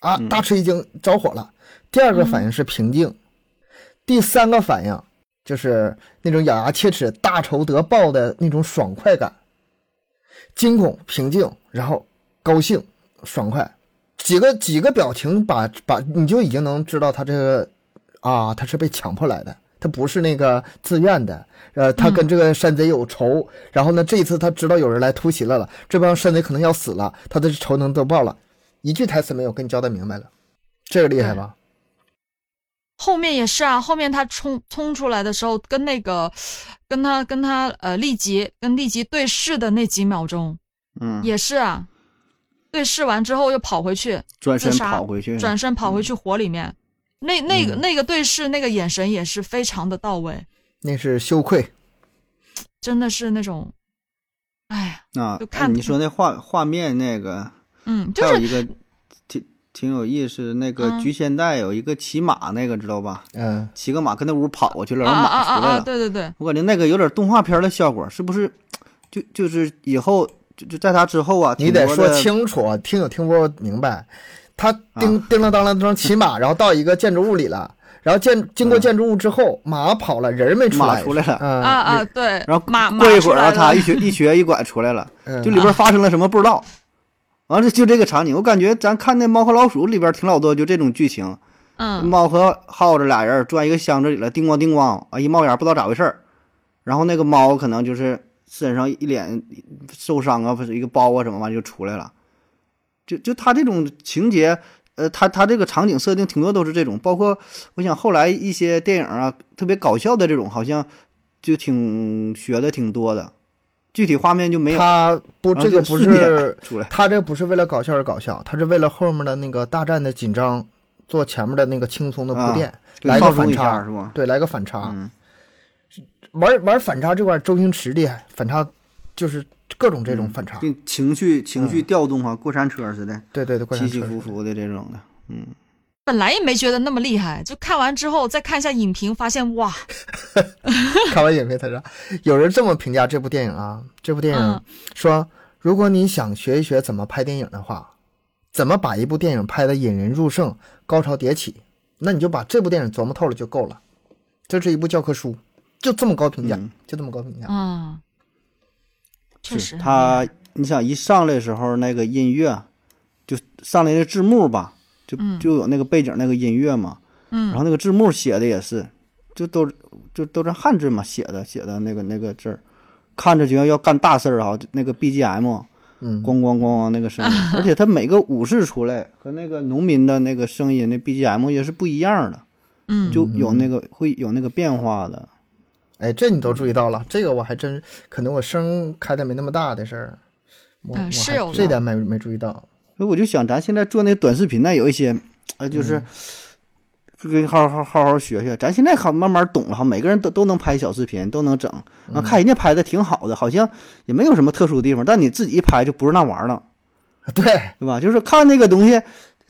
啊，嗯大吃一惊，着火了。第二个反应是平静，第三个反应就是那种咬牙切齿、大仇得报的那种爽快感。惊恐、平静，然后高兴、爽快，几个几个表情把把你就已经能知道他这个啊，他是被强迫来的，他不是那个自愿的。呃，他跟这个山贼有仇，然后呢，这一次他知道有人来突袭了了，这帮山贼可能要死了，他的仇能得报了，一句台词没有，跟你交代明白了，这个厉害吧？后面也是啊，后面他冲冲出来的时候，跟那个跟他跟他呃立即跟立即对视的那几秒钟，嗯，也是啊，对视完之后又跑回去，转身跑回去，转身跑回去火里面，那那个嗯那个对视那个眼神也是非常的到位，那是羞愧，真的是那种，哎呀，啊就，看哎你说那画画面那个，嗯，就是还有一个挺挺有意思，那个嗯菊仙带有一个骑马那个知道吧？嗯，骑个马跟那屋跑过去了，然后马啊啊，出来了。对对对，我感觉那个有点动画片的效果，是不是？就就是以后就就在他之后啊，你得说清楚，听有听不明白。他叮 (laughs) 叮当当当骑马，然后到一个建筑物里了，然后建经过建筑物之后，马跑了，人没出来，马出来了嗯啊啊，对，然后马马过一会儿啊，他一瘸一瘸一拐出来了，嗯就里边发生了什么不知道。完了就这个场景，我感觉咱看那《猫和老鼠》里边挺老多就这种剧情，嗯猫和耗子俩人钻一个箱子里了，叮咣叮咣啊，一冒烟不知道咋回事儿，然后那个猫可能就是身上一脸受伤啊，不是一个包啊什么玩意就出来了，就就他这种情节，呃，他他这个场景设定挺多都是这种，包括我想后来一些电影啊，特别搞笑的这种，好像就挺学的挺多的，具体画面就没有。他不，这个不是，他这不是为了搞笑而搞笑，他是为了后面的那个大战的紧张做前面的那个轻松的铺垫，就来个反差是吧？对，来个反差。嗯，玩玩反差这块，周星驰厉害，反差就是各种这种反差。就情绪情绪调动啊，过山车似的，对对对，过起起伏伏的这种的，嗯，本来也没觉得那么厉害，就看完之后再看一下影评，发现哇，(laughs) 看完影评才知道，有人这么评价这部电影啊，这部电影嗯说，如果你想学一学怎么拍电影的话，怎么把一部电影拍得引人入胜、高潮迭起，那你就把这部电影琢磨透了就够了。这是一部教科书，就这么高评价，嗯。就这么高评价。啊，确实。他，你想一上来的时候那个音乐，就上来的字幕吧，就嗯。就有那个背景那个音乐嘛，嗯。然嗯后那个字幕写的也是，就都就都是汉字嘛写的写的那个那个字儿，看着就像要干大事儿啊，就那个 BGM 嗯，咣咣咣那个声音，(laughs) 而且他每个武士出来和那个农民的那个声音那 BGM 也是不一样的，嗯，就有那个会有那个变化的。哎，这你都注意到了，这个我还真可能我声开的没那么大的事儿，我、是有这点没没注意到。所以我就想，咱现在做那短视频呢，有一些，呃，就是，跟好好好好学学。咱现在好慢慢懂了哈，每个人都都能拍小视频，都能整。啊，看人家拍的挺好的，好像也没有什么特殊的地方，但你自己一拍就不是那玩意儿了，(laughs) 对，对吧？就是看那个东西，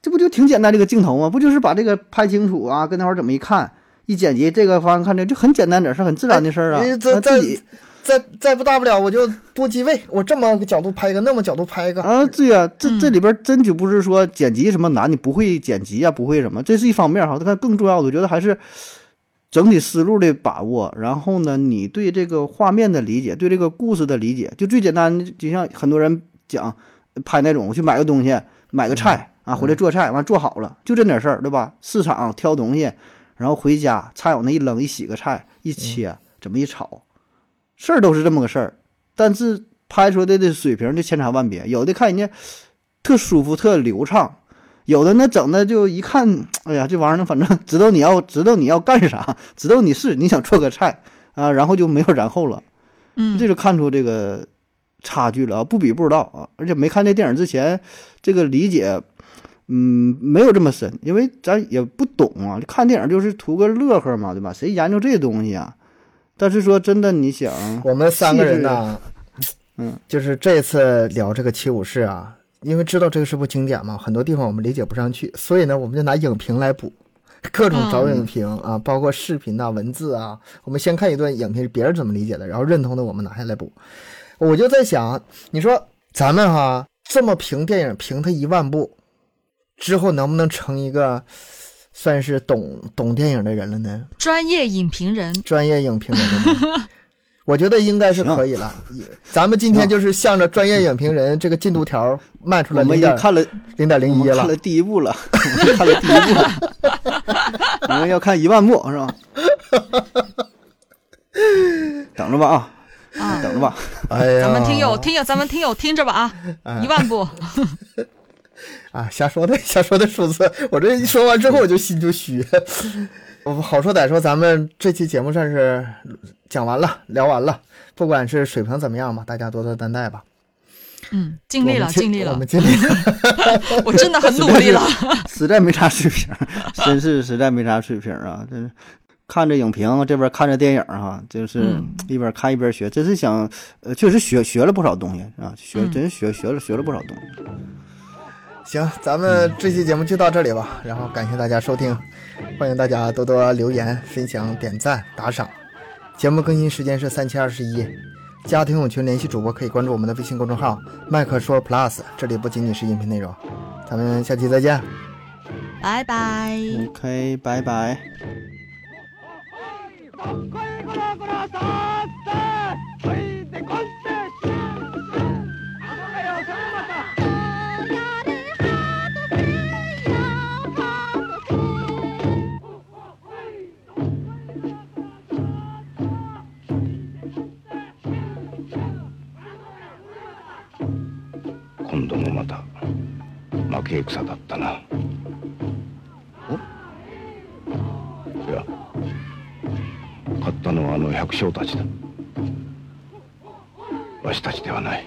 这不就挺简单这个镜头吗？不就是把这个拍清楚啊，跟那会儿怎么一看，一剪辑这个方向看着就很简单点儿，是很自然的事儿啊哎。那这自己再再不大不了，我就多机位，我这么个角度拍一个，那么角度拍一个，啊，对呀、这这嗯里边真就不是说剪辑什么难，你不会剪辑啊，不会什么，这是一方面哈。但更重要的，我觉得还是整体思路的把握，然后呢，你对这个画面的理解，对这个故事的理解，就最简单，就像很多人讲拍那种，我去买个东西，买个菜啊，回来做菜，完做好了，就这点事儿，对吧？市场挑东西，然后回家菜往那一扔，一洗个菜，一切，怎么一炒，事儿都是这么个事儿，但是拍出来的这水平就千差万别，有的看人家特舒服、特流畅，有的那整的就一看，(tsk) 哎呀，这玩意儿呢，反正 (laughs) 知道你要知道你要干啥，(laughs) 知道你是你想做个菜啊，然后就没有然后了，嗯。这就看出这个差距了啊，不比不知道啊，而且没看这电影之前，这个理解。嗯，没有这么深，因为咱也不懂啊。看电影就是图个乐呵嘛，对吧？谁研究这东西啊？但是说真的，你想，我们三个人呢，嗯，就是这次聊这个七武士啊，因为知道这个是部经典嘛，很多地方我们理解不上去，所以呢，我们就拿影评来补，各种找影评啊，包括视频呐、文字啊，我们先看一段影评，别人怎么理解的，然后认同的我们拿下来补。我就在想，你说咱们哈这么评电影，评它一万部之后，能不能成一个算是懂懂电影的人了呢？专业影评人，专业影评人？(laughs) 我觉得应该是可以了。咱们今天就是向着专业影评人这个进度条迈出我们了零点已经看了零点零一了看。了第一部了，我们看了第一部了，(laughs) 我们要看一万部是吧？等着吧啊，啊等着吧。哎呀，咱们听友听友，咱们听友听着吧啊，一万部，(laughs) 啊，瞎说的 (laughs) 瞎说的数字，我这一说完之后我就心就虚。(laughs) 我好说歹说，咱们这期节目算是讲完了，聊完了。不管是水平怎么样吧，大家多多担待吧。嗯，尽力了，尽尽力了我们，尽力了。(laughs) 我真的很努力了。实在没啥水平，真是实在没啥水平啊！真是看着影评，这边看着电影哈，就是嗯一边看一边学，真是想，呃，确实学学了不少东西啊，学嗯真学学了学了不少东西。行，咱们这期节目就到这里吧。然后感谢大家收听，欢迎大家多多留言、分享、点赞、打赏。节目更新时间是三七二十一。加听友群联系主播可以关注我们的微信公众号“麦克说 Plus”，这里不仅仅是音频内容。咱们下期再见。拜拜。OK，拜拜。今度もまた負け戦だったな。お？いや勝ったのはあの百姓たちだ。わしたちではない